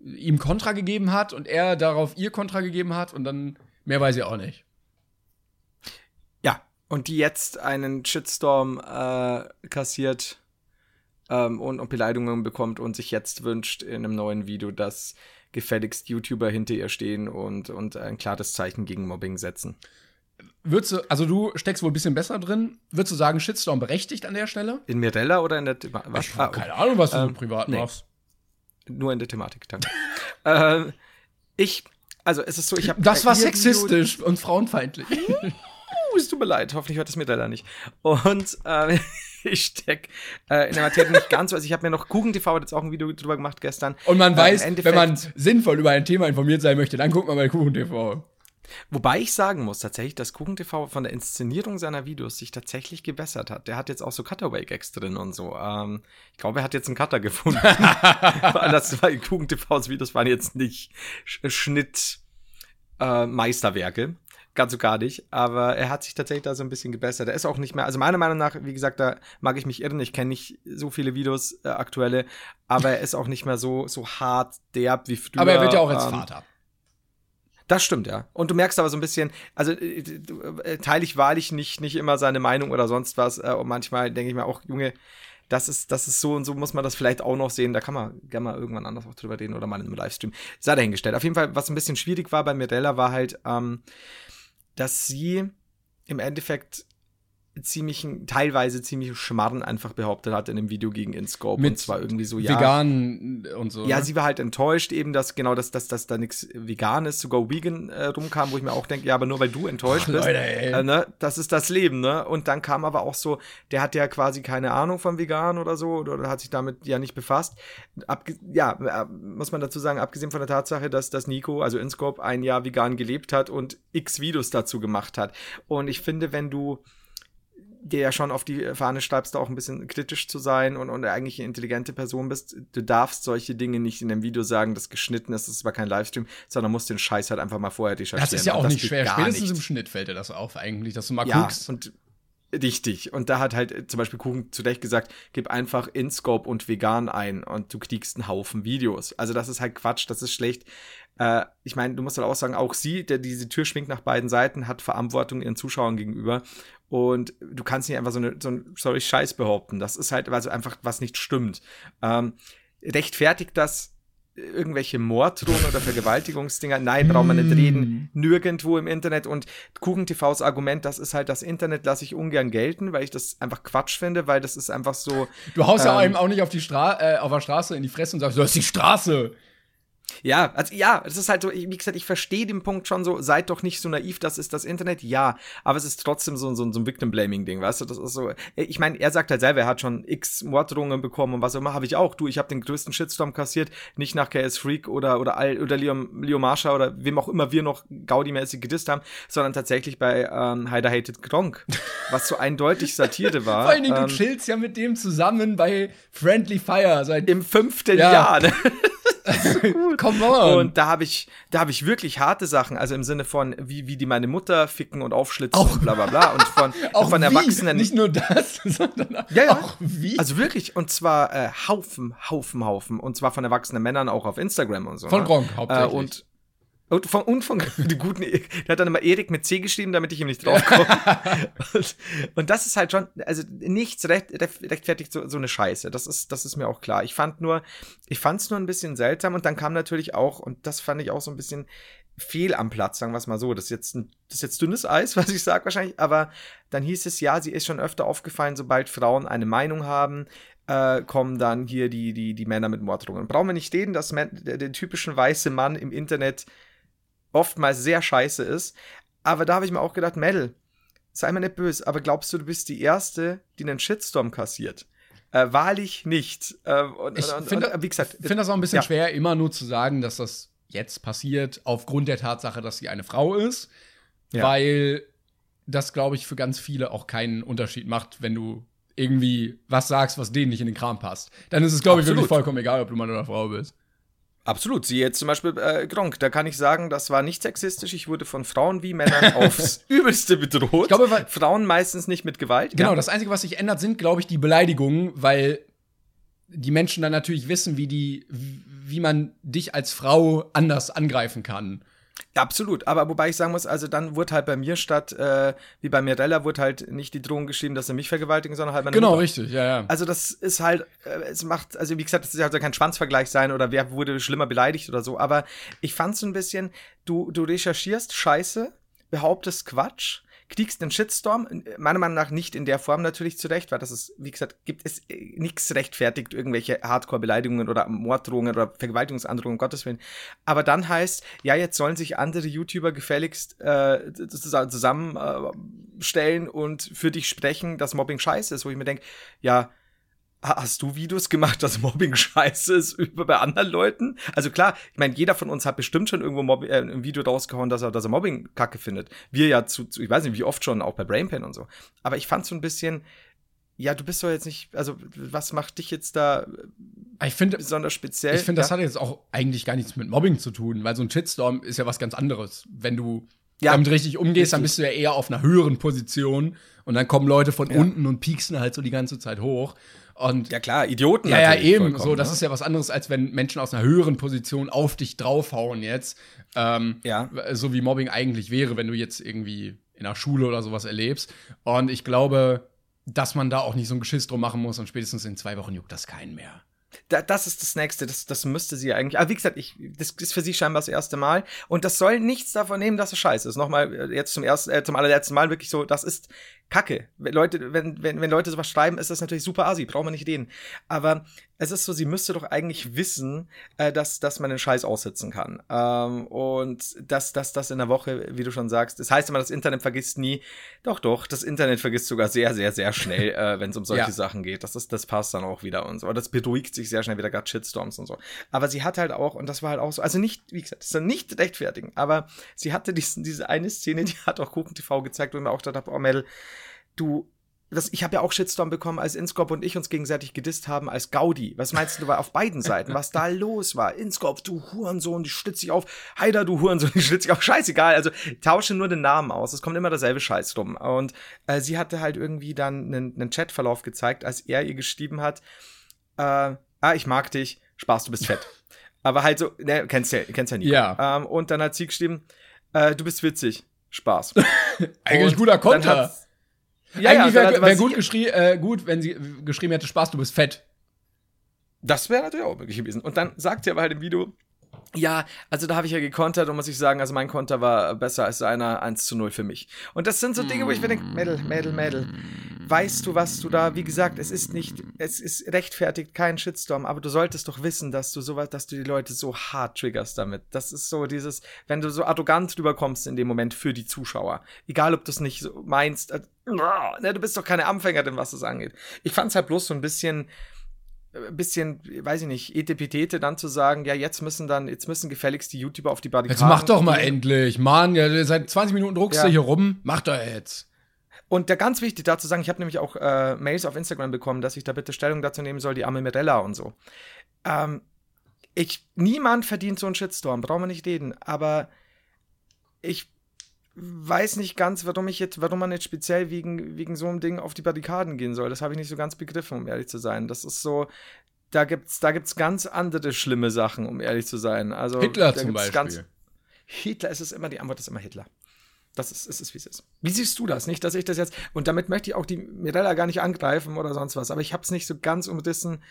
[SPEAKER 1] ihm Kontra gegeben hat und er darauf ihr Kontra gegeben hat und dann mehr weiß ich auch nicht.
[SPEAKER 2] Ja, und die jetzt einen Shitstorm äh, kassiert ähm, und, und Beleidigungen bekommt und sich jetzt wünscht in einem neuen Video, dass gefälligst YouTuber hinter ihr stehen und, und ein klares Zeichen gegen Mobbing setzen.
[SPEAKER 1] Würdest du, also du steckst wohl ein bisschen besser drin. Würdest du sagen, Shitstorm berechtigt an der Stelle?
[SPEAKER 2] In Mirella oder in der was?
[SPEAKER 1] Ich habe keine Ahnung, was du
[SPEAKER 2] Ähm,
[SPEAKER 1] so privat
[SPEAKER 2] nee.
[SPEAKER 1] machst.
[SPEAKER 2] Nur in der Thematik, danke. ähm, ich, also es ist so, ich habe.
[SPEAKER 1] Das war sexistisch und frauenfeindlich.
[SPEAKER 2] Uh, es tut mir leid, hoffentlich hört es mir da nicht. Und äh, ich steck äh, in der Materie nicht ganz so. Also ich habe mir noch Kuchen TV hat jetzt auch ein Video drüber gemacht gestern.
[SPEAKER 1] Und man
[SPEAKER 2] Äh,
[SPEAKER 1] weiß, wenn man sinnvoll über ein Thema informiert sein möchte, dann guckt man bei Kuchen TV.
[SPEAKER 2] Wobei ich sagen muss tatsächlich, dass Kuchen TV von der Inszenierung seiner Videos sich tatsächlich gebessert hat. Der hat jetzt auch so Cutaway-Gags drin und so. Ähm, ich glaube, er hat jetzt einen Cutter gefunden. Das war Kuchen TVs Videos waren jetzt nicht Sch Schnitt äh, Meisterwerke. Ganz so gar nicht. Aber er hat sich tatsächlich da so ein bisschen gebessert. Er ist auch nicht mehr, also meiner Meinung nach, wie gesagt, da mag ich mich irren. Ich kenne nicht so viele Videos äh, aktuelle, aber er ist auch nicht mehr so, so hart derb wie früher.
[SPEAKER 1] Aber er wird ja auch als
[SPEAKER 2] Ähm,
[SPEAKER 1] Vater.
[SPEAKER 2] Das stimmt, ja. Und du merkst aber so ein bisschen, also äh, äh, teile ich wahrlich nicht, nicht immer seine Meinung oder sonst was. Äh, und manchmal denke ich mir auch, Junge, das ist, das ist so und so muss man das vielleicht auch noch sehen. Da kann man gerne mal irgendwann anders auch drüber reden oder mal in einem Livestream. Sei dahingestellt. Auf jeden Fall, was ein bisschen schwierig war bei Mirella, war halt, ähm, dass sie im Endeffekt ziemlichen, teilweise ziemlichen Schmarren einfach behauptet hat in dem Video gegen InScope.
[SPEAKER 1] Mit
[SPEAKER 2] und zwar irgendwie so, ja.
[SPEAKER 1] Vegan und so.
[SPEAKER 2] Ja,
[SPEAKER 1] ne?
[SPEAKER 2] sie war halt enttäuscht eben, dass genau, dass, dass, dass da nichts Veganes, sogar Vegan äh, rumkam, wo ich mir auch denke, ja, aber nur weil du enttäuscht
[SPEAKER 1] Ach,
[SPEAKER 2] bist.
[SPEAKER 1] Leute.
[SPEAKER 2] Äh, ne? Das ist das Leben, ne? Und dann kam aber auch so, der hat ja quasi keine Ahnung von vegan oder so, oder, oder hat sich damit ja nicht befasst. Abge ja, äh, muss man dazu sagen, abgesehen von der Tatsache, dass, dass Nico, also InScope, ein Jahr vegan gelebt hat und x Videos dazu gemacht hat. Und ich finde, wenn du dir ja schon auf die Fahne schreibst, da auch ein bisschen kritisch zu sein und, und eigentlich eine intelligente Person bist, du darfst solche Dinge nicht in einem Video sagen, das geschnitten ist, das ist aber kein Livestream, sondern musst den Scheiß halt einfach mal vorher recherchieren.
[SPEAKER 1] das ist ja auch nicht schwer. Spätestens
[SPEAKER 2] nicht.
[SPEAKER 1] im Schnitt fällt dir das auf eigentlich, dass du mal
[SPEAKER 2] Ja,
[SPEAKER 1] guckst.
[SPEAKER 2] und richtig. Und da hat halt äh, zum Beispiel Kuchen zu Recht gesagt, gib einfach InScope und vegan ein und du kriegst einen Haufen Videos. Also das ist halt Quatsch, das ist schlecht. Äh, ich meine, du musst halt auch sagen, auch sie, der diese Tür schwingt nach beiden Seiten, hat Verantwortung ihren Zuschauern gegenüber. Und du kannst nicht einfach so, eine, so ein sorry, Scheiß behaupten. Das ist halt also einfach, was nicht stimmt. Ähm, rechtfertigt das irgendwelche Morddrohungen oder Vergewaltigungsdinger? Nein, braucht man nicht reden. Nirgendwo im Internet. Und KuchenTVs Argument, das ist halt, das Internet lasse ich ungern gelten, weil ich das einfach Quatsch finde, weil das ist einfach so.
[SPEAKER 1] Du haust ja
[SPEAKER 2] Ähm,
[SPEAKER 1] einem auch nicht auf, die Stra äh, auf der Straße in die Fresse und sagst, das ist die Straße.
[SPEAKER 2] Ja, also ja, es ist halt so, wie gesagt, ich verstehe den Punkt schon so, seid doch nicht so naiv, das ist das Internet, ja, aber es ist trotzdem so, so, so ein Victim-Blaming-Ding, weißt du, das ist so, ich meine, er sagt halt selber, er hat schon x Morddrohungen bekommen und was auch immer, habe ich auch, du, ich habe den größten Shitstorm kassiert, nicht nach KS Freak oder, oder, Al, oder Leo, Leo Marsha oder wem auch immer wir noch Gaudi-mäßig gedisst haben, sondern tatsächlich bei ähm, Heider Hated Gronk, was so eindeutig Satire war.
[SPEAKER 1] Vor allen Dingen,
[SPEAKER 2] ähm,
[SPEAKER 1] du chillst ja mit dem zusammen bei Friendly Fire seit.
[SPEAKER 2] im fünften
[SPEAKER 1] Ja.
[SPEAKER 2] Jahr, ne?
[SPEAKER 1] Come on.
[SPEAKER 2] Und da habe ich, da habe ich wirklich harte Sachen, also im Sinne von, wie, wie die meine Mutter ficken und aufschlitzen
[SPEAKER 1] Auch-
[SPEAKER 2] und bla bla bla. Und von,
[SPEAKER 1] auch
[SPEAKER 2] von
[SPEAKER 1] wie,
[SPEAKER 2] Erwachsenen.
[SPEAKER 1] Nicht nur das, sondern
[SPEAKER 2] Ja, ja.
[SPEAKER 1] auch wie.
[SPEAKER 2] also wirklich, und zwar äh, Haufen, Haufen, Haufen. Und zwar von erwachsenen Männern auch auf Instagram und so.
[SPEAKER 1] Von
[SPEAKER 2] ne?
[SPEAKER 1] Gronk
[SPEAKER 2] Äh,
[SPEAKER 1] hauptsächlich.
[SPEAKER 2] und, und von, und von die guten, der hat dann immer Erik mit C geschrieben, damit ich ihm nicht draufkomme. und, und das ist halt schon, also nichts recht, recht- rechtfertigt so, so eine Scheiße. Das ist, das ist mir auch klar. Ich fand nur, ich fand es nur ein bisschen seltsam und dann kam natürlich auch, und das fand ich auch so ein bisschen fehl am Platz, sagen wir es mal so. Das ist jetzt, ein, das ist jetzt dünnes Eis, was ich sage wahrscheinlich, aber dann hieß es ja, sie ist schon öfter aufgefallen, sobald Frauen eine Meinung haben, äh, kommen dann hier die, die, die Männer mit Morddrohungen. Brauchen wir nicht reden, dass man, der, der typische weiße Mann im Internet oftmals sehr scheiße ist. Aber da habe ich mir auch gedacht, Mel, sei mir nicht böse, aber glaubst du, du bist die Erste, die einen Shitstorm kassiert? Äh, wahrlich nicht. Äh, und,
[SPEAKER 1] Ich finde- finde das auch ein bisschen
[SPEAKER 2] Ja.
[SPEAKER 1] schwer, immer nur zu sagen, dass das jetzt passiert, aufgrund der Tatsache, dass sie eine Frau ist.
[SPEAKER 2] Ja.
[SPEAKER 1] Weil das, glaube ich, für ganz viele auch keinen Unterschied macht, wenn du irgendwie was sagst, was denen nicht in den Kram passt. Dann ist es, glaube ich, wirklich vollkommen egal, ob du Mann oder Frau bist.
[SPEAKER 2] Absolut. Sie jetzt zum Beispiel äh, Gronk, da kann ich sagen, das war nicht sexistisch. Ich wurde von Frauen wie Männern aufs Übelste bedroht.
[SPEAKER 1] Ich glaube, weil-
[SPEAKER 2] Frauen meistens nicht mit Gewalt.
[SPEAKER 1] Genau,
[SPEAKER 2] ja.
[SPEAKER 1] das Einzige, was sich ändert, sind, glaube ich, die Beleidigungen, weil die Menschen dann natürlich wissen, wie die, wie man dich als Frau anders angreifen kann.
[SPEAKER 2] Absolut, aber wobei ich sagen muss, also dann wurde halt bei mir statt, äh, wie bei Mirella, wurde halt nicht die Drohung geschrieben, dass sie mich vergewaltigen, sondern halt meine
[SPEAKER 1] Genau,
[SPEAKER 2] Mutter.
[SPEAKER 1] richtig, ja, ja.
[SPEAKER 2] Also das ist halt, äh, es macht, also wie gesagt, das soll kein Schwanzvergleich sein oder wer wurde schlimmer beleidigt oder so, aber ich fand so ein bisschen, du, du recherchierst Scheiße, behauptest Quatsch, kriegst einen Shitstorm, meiner Meinung nach nicht in der Form natürlich zurecht, weil das ist, wie gesagt, gibt es äh, nichts rechtfertigt, irgendwelche Hardcore-Beleidigungen oder Morddrohungen oder Vergewaltigungsandrohungen, um Gottes Willen. Aber dann heißt, ja, jetzt sollen sich andere YouTuber gefälligst äh, zusammenstellen äh, und für dich sprechen, dass Mobbing scheiße ist, wo ich mir denke, ja, Hast du Videos gemacht, dass Mobbing scheiße ist über bei anderen Leuten? Also klar, ich meine, jeder von uns hat bestimmt schon irgendwo Mob äh, ein Video rausgehauen, dass er, dass er Mobbing kacke findet. Wir ja zu, zu, ich weiß nicht, wie oft schon, auch bei Brainpan und so. Aber ich fand so ein bisschen, ja, du bist doch jetzt nicht, also was macht dich jetzt da
[SPEAKER 1] ich find,
[SPEAKER 2] besonders speziell?
[SPEAKER 1] Ich finde, das hat jetzt auch eigentlich gar nichts mit Mobbing zu tun, weil so ein Shitstorm ist ja was ganz anderes. Wenn du ja, damit richtig umgehst, dann bist du ja eher auf einer höheren Position und dann kommen Leute von ja. unten und pieksen halt so die ganze Zeit hoch. Und
[SPEAKER 2] ja klar, Idioten.
[SPEAKER 1] Ja, ja, eben. So, das ne? ist ja was anderes, als wenn Menschen aus einer höheren Position auf dich draufhauen jetzt. Ähm, ja. So wie Mobbing eigentlich wäre, wenn du jetzt irgendwie in der Schule oder sowas erlebst. Und ich glaube, dass man da auch nicht so ein Geschiss drum machen muss und spätestens in zwei Wochen juckt das keinen mehr
[SPEAKER 2] da, das ist das nächste, das, das müsste sie eigentlich. Aber wie gesagt, ich, das ist für sie scheinbar das erste Mal. Und das soll nichts davon nehmen, dass es scheiße ist. Nochmal, äh, jetzt zum ersten, äh, zum allerletzten Mal wirklich so, das ist Kacke. Wenn Leute, wenn, wenn, wenn Leute sowas schreiben, ist das natürlich super assi, braucht man nicht reden. Aber es ist so, sie müsste doch eigentlich wissen, äh, dass, dass man den Scheiß aussitzen kann. Ähm, und dass, dass das in der Woche, wie du schon sagst, das heißt immer, das Internet vergisst nie. Doch, doch, das Internet vergisst sogar sehr, sehr, sehr schnell, äh, wenn es um solche ja. Sachen geht. Das, ist, das passt dann auch wieder und so. Das beruhigt sich sehr schnell wieder, gerade Shitstorms und so. Aber sie hat halt auch, und das war halt auch so, also nicht, wie gesagt, das ist nicht rechtfertigen, aber sie hatte diesen, diese eine Szene, die hat auch Kuchen TV gezeigt, wo ich mir auch gedacht habe, oh Mädel, du, das, ich habe ja auch Shitstorm bekommen, als Inscope und ich uns gegenseitig gedisst haben als Gaudi. Was meinst du, war auf beiden Seiten, was da los war? Inscope, du Hurensohn, die schlitzt sich auf. Heider, du Hurensohn, die schlitzt sich auf. Scheißegal. Also tausche nur den Namen aus. Es kommt immer derselbe Scheiß rum. Und äh, sie hatte halt irgendwie dann einen, einen Chatverlauf gezeigt, als er ihr geschrieben hat, äh, ah, ich mag dich, Spaß, du bist fett. Aber halt so, ne, kennst ja, kennst ja nie.
[SPEAKER 1] Ja.
[SPEAKER 2] Ähm, und dann hat sie geschrieben, äh, du bist witzig, Spaß.
[SPEAKER 1] Eigentlich und guter Konter ja, Eigentlich ja, wäre wär gut, geschrie, äh, gut, wenn sie geschrieben hätte, Spaß, du bist fett.
[SPEAKER 2] Das wäre natürlich auch möglich gewesen. Und dann sagt sie aber halt im Video, ja, also da habe ich ja gekontert und muss ich sagen, also mein Konter war besser als seiner 1 zu 0 für mich. Und das sind so Dinge, wo ich mir denke, Mädel, Mädel, Mädel, weißt du, was du da, wie gesagt, es ist nicht, es ist rechtfertigt kein Shitstorm, aber du solltest doch wissen, dass du sowas, dass du die Leute so hart triggerst damit. Das ist so dieses, wenn du so arrogant rüberkommst in dem Moment für die Zuschauer. Egal, ob du es nicht so meinst, äh, ne, du bist doch keine Anfängerin, was das angeht. Ich fand es halt bloß so ein bisschen, ein bisschen, weiß ich nicht, Etepetete dann zu sagen, ja, jetzt müssen dann, jetzt müssen gefälligst die YouTuber auf die Barrikaden.
[SPEAKER 1] Jetzt mach doch mal gehen. endlich, Mann, ja, seit 20 Minuten druckst ja. du hier rum, mach doch jetzt.
[SPEAKER 2] Und da ganz wichtig dazu sagen, ich habe nämlich auch äh, Mails auf Instagram bekommen, dass ich da bitte Stellung dazu nehmen soll, die arme Mirella und so. Ähm, ich, niemand verdient so einen Shitstorm, brauchen wir nicht reden, aber ich weiß nicht ganz, warum ich jetzt, warum man jetzt speziell wegen, wegen so einem Ding auf die Barrikaden gehen soll. Das habe ich nicht so ganz begriffen, um ehrlich zu sein. Das ist so, da gibt's, da gibt's ganz andere schlimme Sachen, um ehrlich zu sein. Also
[SPEAKER 1] Hitler zum Beispiel. Ganz,
[SPEAKER 2] Hitler ist es immer, die Antwort ist immer Hitler. Das ist, ist es, wie es ist. Wie siehst du das? Nicht, dass ich das jetzt, und damit möchte ich auch die Mirella gar nicht angreifen oder sonst was, aber ich habe es nicht so ganz umrissen,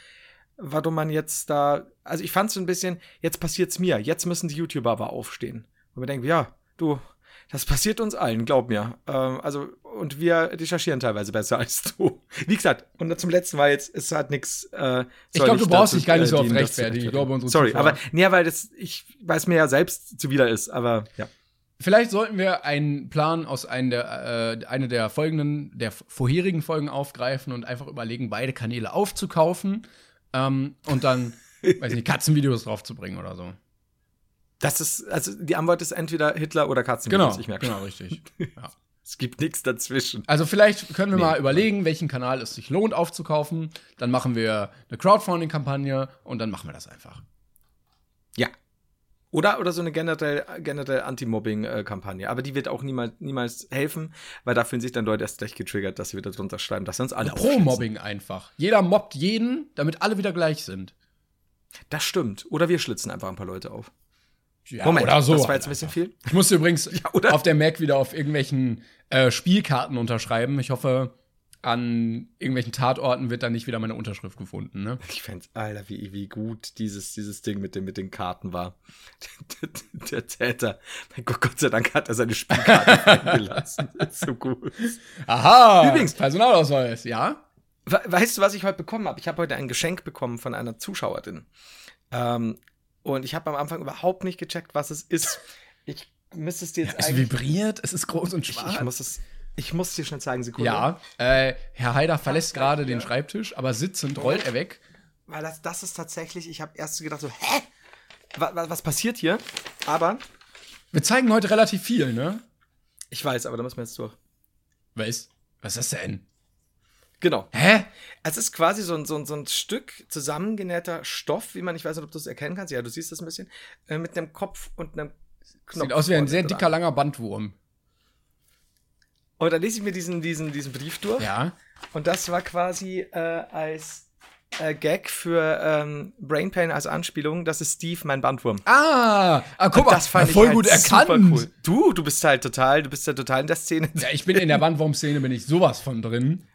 [SPEAKER 2] warum man jetzt da, also ich fand es so ein bisschen, jetzt passiert's mir, jetzt müssen die YouTuber aber aufstehen. Und wir denken, ja, du, das passiert uns allen, glaub mir. Ähm, also, und wir recherchieren teilweise besser als du. Wie gesagt, und zum letzten Mal jetzt, es hat nichts. Äh,
[SPEAKER 1] ich glaube, du brauchst dich gar nicht so oft rechtfertigen. Ich glaube,
[SPEAKER 2] unsere Sorry, Zuschauer. aber, nee, weil das, ich weiß mir ja selbst zuwider ist, aber ja.
[SPEAKER 1] Vielleicht sollten wir einen Plan aus einer der, äh, eine der folgenden, der vorherigen Folgen aufgreifen und einfach überlegen, beide Kanäle aufzukaufen ähm, und dann, weiß nicht, Katzenvideos draufzubringen oder so.
[SPEAKER 2] Das ist, also die Antwort ist entweder Hitler oder Katzenvideos,
[SPEAKER 1] genau, ich merke Genau, richtig.
[SPEAKER 2] Ja. Es gibt nichts dazwischen.
[SPEAKER 1] Also vielleicht können wir nee. mal überlegen, welchen Kanal es sich lohnt aufzukaufen. Dann machen wir eine Crowdfunding-Kampagne und dann machen wir das einfach.
[SPEAKER 2] Ja. Oder, oder so eine generell, generell Anti-Mobbing-Kampagne. Aber die wird auch niemals, niemals helfen, weil da fühlen sich dann Leute erst recht getriggert, dass sie wieder drunter schreiben, dass sie uns alle
[SPEAKER 1] Pro-Mobbing einfach. Jeder mobbt jeden, damit alle wieder gleich sind.
[SPEAKER 2] Das stimmt. Oder wir schlitzen einfach ein paar Leute auf.
[SPEAKER 1] Ja, Moment, oder so.
[SPEAKER 2] Das war jetzt ein bisschen viel.
[SPEAKER 1] Ich musste übrigens ja, auf der Mac wieder auf irgendwelchen äh, Spielkarten unterschreiben. Ich hoffe, an irgendwelchen Tatorten wird dann nicht wieder meine Unterschrift gefunden, ne?
[SPEAKER 2] Ich fänd's, Alter, wie, wie gut dieses, dieses Ding mit, dem, mit den Karten war. Der, Täter, mein Gott, Gott sei Dank hat er seine Spielkarte eingelassen. Das ist so gut.
[SPEAKER 1] Aha!
[SPEAKER 2] Übrigens-
[SPEAKER 1] Personalausweis, ja?
[SPEAKER 2] We- Weißt du, was ich heute bekommen habe? Ich habe heute ein Geschenk bekommen von einer Zuschauerin. Ähm, und ich habe am Anfang überhaupt nicht gecheckt, was es ist. Ich müsste es dir jetzt
[SPEAKER 1] Es
[SPEAKER 2] eigentlich.
[SPEAKER 1] vibriert, es ist groß und
[SPEAKER 2] Ich,
[SPEAKER 1] schwarz.
[SPEAKER 2] ich muss es. Ich muss es dir schnell zeigen, Sekunde.
[SPEAKER 1] ja, äh, Herr Haider verlässt gerade den Schreibtisch, aber sitzend rollt er weg.
[SPEAKER 2] Weil das, das ist tatsächlich, ich habe erst gedacht so, hä? Was, was passiert hier? Aber,
[SPEAKER 1] Wir zeigen heute relativ viel, ne?
[SPEAKER 2] ich weiß, aber da müssen wir jetzt durch.
[SPEAKER 1] Was? Was ist das denn?
[SPEAKER 2] Genau.
[SPEAKER 1] Hä?
[SPEAKER 2] Es ist quasi so ein, so ein, so ein Stück zusammengenähter Stoff, wie man, ich weiß nicht, ob du es erkennen kannst. Ja, du siehst das ein bisschen. Äh, mit einem Kopf und einem Knopf.
[SPEAKER 1] Sieht aus wie ein sehr
[SPEAKER 2] dran.
[SPEAKER 1] dicker, langer Bandwurm.
[SPEAKER 2] Und dann lese ich mir diesen, diesen, diesen Brief durch.
[SPEAKER 1] Ja.
[SPEAKER 2] Und das war quasi äh, als äh, Gag für ähm, Brain Pain als Anspielung. Das ist Steve, mein Bandwurm.
[SPEAKER 1] Ah, ah guck mal, voll
[SPEAKER 2] halt
[SPEAKER 1] gut erkannt.
[SPEAKER 2] cool. Du, du bist halt total, du bist ja total in der Szene.
[SPEAKER 1] Ja, ich bin in der Bandwurm-Szene, bin ich sowas von drin.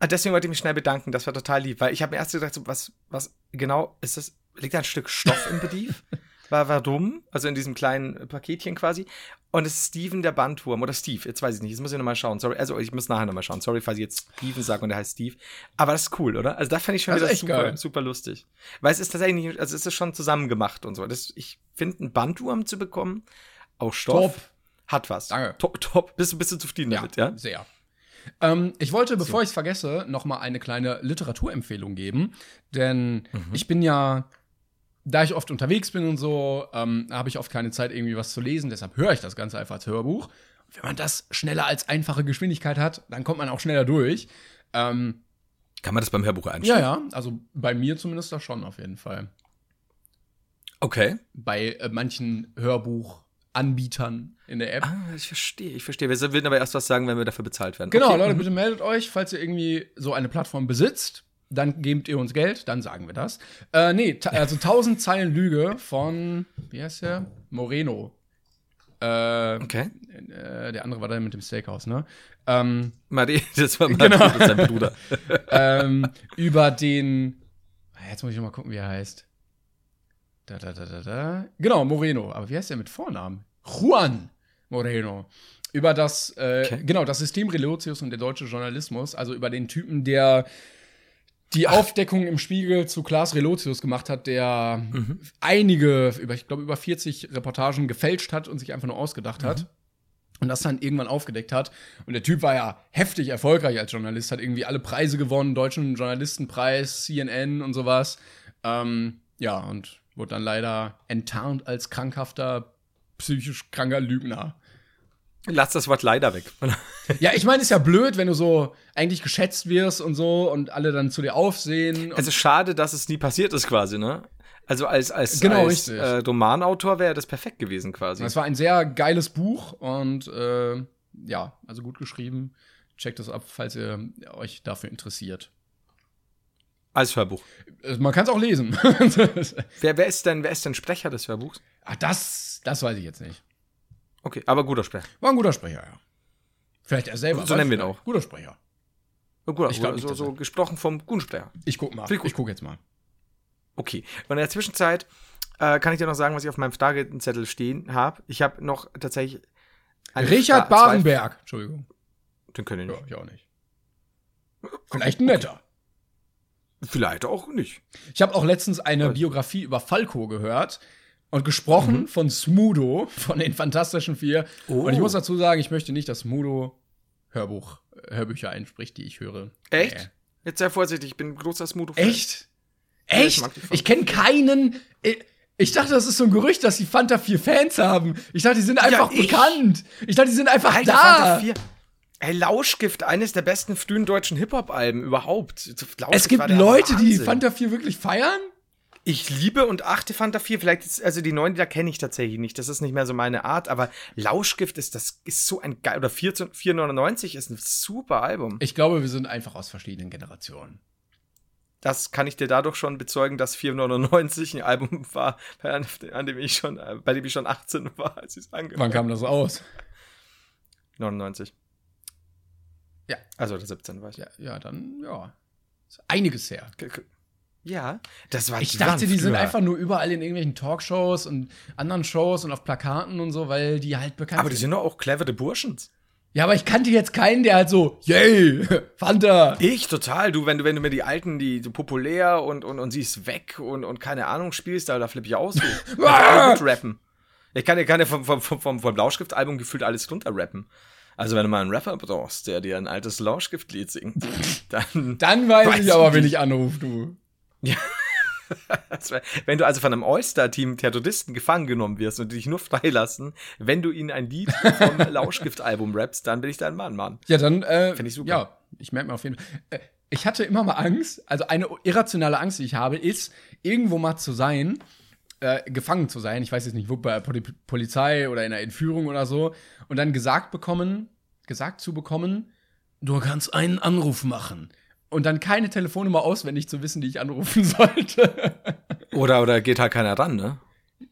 [SPEAKER 2] Ah, Deswegen wollte ich mich schnell bedanken, das war total lieb, weil ich habe mir erst gedacht, so, was, was genau ist das? Liegt da ein Stück Stoff im Brief? War, war dumm, also in diesem kleinen Paketchen quasi. Und es ist Steven der Bandwurm oder Steve, jetzt weiß ich nicht, jetzt muss ich nochmal schauen. Sorry, also ich muss nachher nochmal schauen. Sorry, falls ich jetzt Steven sage und er heißt Steve. Aber das ist cool, oder? Also da fand ich schon
[SPEAKER 1] Das
[SPEAKER 2] wieder super,
[SPEAKER 1] geil.
[SPEAKER 2] super lustig. Weil es ist tatsächlich nicht, also es ist schon zusammen gemacht und so. Das, ich finde, einen Bandwurm zu bekommen, aus Stoff,
[SPEAKER 1] Top.
[SPEAKER 2] hat was.
[SPEAKER 1] Danke.
[SPEAKER 2] Top, top. Bist du, bist du zufrieden damit, ja?
[SPEAKER 1] Sehr. Ähm, ich wollte, bevor ich es vergesse, noch mal eine kleine Literaturempfehlung geben, denn
[SPEAKER 2] Mhm.
[SPEAKER 1] ich bin ja, da ich oft unterwegs bin und so, ähm, habe ich oft keine Zeit, irgendwie was zu lesen. Deshalb höre ich das Ganze einfach als Hörbuch. Und wenn man das schneller als einfache Geschwindigkeit hat, dann kommt man auch schneller durch. Ähm,
[SPEAKER 2] Kann man das beim Hörbuch einstellen?
[SPEAKER 1] ja, ja, also bei mir zumindest das schon auf jeden Fall.
[SPEAKER 2] Okay.
[SPEAKER 1] Bei äh, manchen Hörbuchanbietern in der App.
[SPEAKER 2] Ah, ich verstehe, ich verstehe. Wir würden aber erst was sagen, wenn wir dafür bezahlt werden.
[SPEAKER 1] Genau,
[SPEAKER 2] okay.
[SPEAKER 1] Leute,
[SPEAKER 2] mhm.
[SPEAKER 1] bitte meldet euch, falls ihr irgendwie so eine Plattform besitzt. Dann gebt ihr uns Geld, dann sagen wir das. Äh, nee, ta- also 1000 Zeilen Lüge von, wie heißt der? Moreno. Äh,
[SPEAKER 2] Okay.
[SPEAKER 1] äh, der andere war da mit dem Steakhouse, ne? Ähm,
[SPEAKER 2] Mari, das war
[SPEAKER 1] Genau.
[SPEAKER 2] Und sein Bruder.
[SPEAKER 1] ähm, über den, jetzt muss ich noch mal gucken, wie er heißt. Da, da, da, da, da. Genau, Moreno. Aber wie heißt der mit Vornamen? Juan Moreno. Über das, äh,
[SPEAKER 2] Okay.
[SPEAKER 1] genau, das System Relotius und der deutsche Journalismus. Also über den Typen, der die Aufdeckung im Spiegel zu Klaas Relotius gemacht hat, der
[SPEAKER 2] Mhm.
[SPEAKER 1] einige, über, ich glaube, über 40 Reportagen gefälscht hat und sich einfach nur ausgedacht
[SPEAKER 2] Mhm.
[SPEAKER 1] hat. Und das dann irgendwann aufgedeckt hat. Und der Typ war ja heftig erfolgreich als Journalist, hat irgendwie alle Preise gewonnen, Deutschen Journalistenpreis, CNN und sowas. Ähm, ja, und wurde dann leider enttarnt als krankhafter, psychisch kranker Lügner.
[SPEAKER 2] Lass das Wort leider weg.
[SPEAKER 1] Ja, ich meine, ist ja blöd, wenn du so eigentlich geschätzt wirst und so und alle dann zu dir aufsehen.
[SPEAKER 2] Es ist schade, dass es nie passiert ist, quasi, ne? Also als, als,
[SPEAKER 1] Genau,
[SPEAKER 2] als äh, Romanautor wäre das perfekt gewesen, quasi.
[SPEAKER 1] Es war ein sehr geiles Buch und äh, ja, also gut geschrieben. Checkt das ab, falls ihr euch dafür interessiert.
[SPEAKER 2] Als Hörbuch.
[SPEAKER 1] Äh, Man kann es auch lesen.
[SPEAKER 2] Wer, wer, ist denn, wer ist denn Sprecher des Hörbuchs?
[SPEAKER 1] Ach, das, das weiß ich jetzt nicht.
[SPEAKER 2] Okay, aber guter Sprecher.
[SPEAKER 1] War ein guter Sprecher, ja. Vielleicht er selber.
[SPEAKER 2] So nennen wir ihn auch.
[SPEAKER 1] Guter Sprecher.
[SPEAKER 2] Ein guter,
[SPEAKER 1] Ich glaub
[SPEAKER 2] so, so gesprochen vom guten Sprecher.
[SPEAKER 1] Ich guck mal.
[SPEAKER 2] Ich.
[SPEAKER 1] Ich guck jetzt mal.
[SPEAKER 2] Okay. Und in der Zwischenzeit äh, kann ich dir noch sagen, was ich auf meinem Fragezettel stehen habe. Ich habe noch tatsächlich.
[SPEAKER 1] Richard Barenberg. Entschuldigung.
[SPEAKER 2] Den können wir
[SPEAKER 1] Ja,
[SPEAKER 2] nicht.
[SPEAKER 1] ich auch nicht. Vielleicht ein netter.
[SPEAKER 2] Vielleicht auch nicht.
[SPEAKER 1] Ich habe auch letztens eine
[SPEAKER 2] Was?
[SPEAKER 1] Biografie über Falco gehört und gesprochen von Smudo, von den Fantastischen Vier.
[SPEAKER 2] Oh.
[SPEAKER 1] Und ich muss dazu sagen, ich möchte nicht, dass Smudo Hörbuch, äh, Hörbücher einspricht, die ich höre.
[SPEAKER 2] Echt?
[SPEAKER 1] Nee.
[SPEAKER 2] Jetzt sei vorsichtig, ich bin ein großer Smudo.
[SPEAKER 1] Echt?
[SPEAKER 2] ich
[SPEAKER 1] Echt?
[SPEAKER 2] Fanta.
[SPEAKER 1] Ich kenne keinen. Ich, ich dachte, das ist so ein Gerücht, dass die Fanta 4 Fans haben. Ich dachte, die sind einfach
[SPEAKER 2] ich-
[SPEAKER 1] bekannt. Ich dachte, die sind einfach
[SPEAKER 2] Alter,
[SPEAKER 1] da.
[SPEAKER 2] Fanta 4. Ey, Lauschgift, eines der besten frühen deutschen Hip-Hop-Alben überhaupt. Lauschgift
[SPEAKER 1] Es gibt Leute, die
[SPEAKER 2] Wahnsinn.
[SPEAKER 1] Fanta 4 wirklich feiern.
[SPEAKER 2] Ich liebe und achte Fanta 4. Vielleicht ist, also die neuen, die da kenne ich tatsächlich nicht. Das ist nicht mehr so meine Art. Aber Lauschgift ist, das ist so ein geil, oder 4 499 ist ein super Album.
[SPEAKER 1] Ich glaube, wir sind einfach aus verschiedenen Generationen.
[SPEAKER 2] Das kann ich dir dadurch schon bezeugen, dass 499 ein Album war, an, dem ich schon, äh, bei dem ich schon 18 war, als ich es angehört
[SPEAKER 1] Wann kam das aus?
[SPEAKER 2] 99.
[SPEAKER 1] Ja.
[SPEAKER 2] Also der 17. war ich.
[SPEAKER 1] Ja, ja dann, ja. Einiges her.
[SPEAKER 2] Ja, das war
[SPEAKER 1] Ich
[SPEAKER 2] die
[SPEAKER 1] dachte, die sind einfach nur überall in irgendwelchen Talkshows und anderen Shows und auf Plakaten und so, weil die halt bekannt
[SPEAKER 2] Aber die
[SPEAKER 1] sind.
[SPEAKER 2] sind doch auch clevere Burschens.
[SPEAKER 1] Ja, aber ich kannte jetzt keinen, der halt so, yay, Fanta.
[SPEAKER 2] Ich total. Du, wenn du, wenn du mir die alten, die so populär und, und, und sie ist weg und, und keine Ahnung spielst, da, da flippe ich aus.
[SPEAKER 1] Ah!
[SPEAKER 2] gut rappen. Ich kann, ich kann ja vom, vom, vom, vom, Lauschgift-Album gefühlt alles runterrappen. Also wenn du mal einen Rapper brauchst, der dir ein altes Lauschgift-Lied singt, dann,
[SPEAKER 1] Dann weiß,
[SPEAKER 2] Weiß
[SPEAKER 1] ich aber, wen ich anrufe, du.
[SPEAKER 2] wär- wenn du also von einem All-Star-Team Terroristen gefangen genommen wirst und die dich nur freilassen, wenn du ihnen ein Lied vom Lauschgift-Album rappst, dann bin ich dein Mann, Mann.
[SPEAKER 1] Ja, dann, äh,
[SPEAKER 2] Find ich super.
[SPEAKER 1] ja, ich merke mir auf jeden Fall. Äh, ich hatte immer mal Angst, also eine irrationale Angst, die ich habe, ist, irgendwo mal zu sein, äh, gefangen zu sein, ich weiß jetzt nicht, wo, bei Poli Polizei oder in einer Entführung oder so, und dann gesagt bekommen, gesagt zu bekommen, du kannst einen Anruf machen. Und dann keine Telefonnummer auswendig zu wissen, die ich anrufen sollte.
[SPEAKER 2] Oder, oder geht halt keiner ran, ne?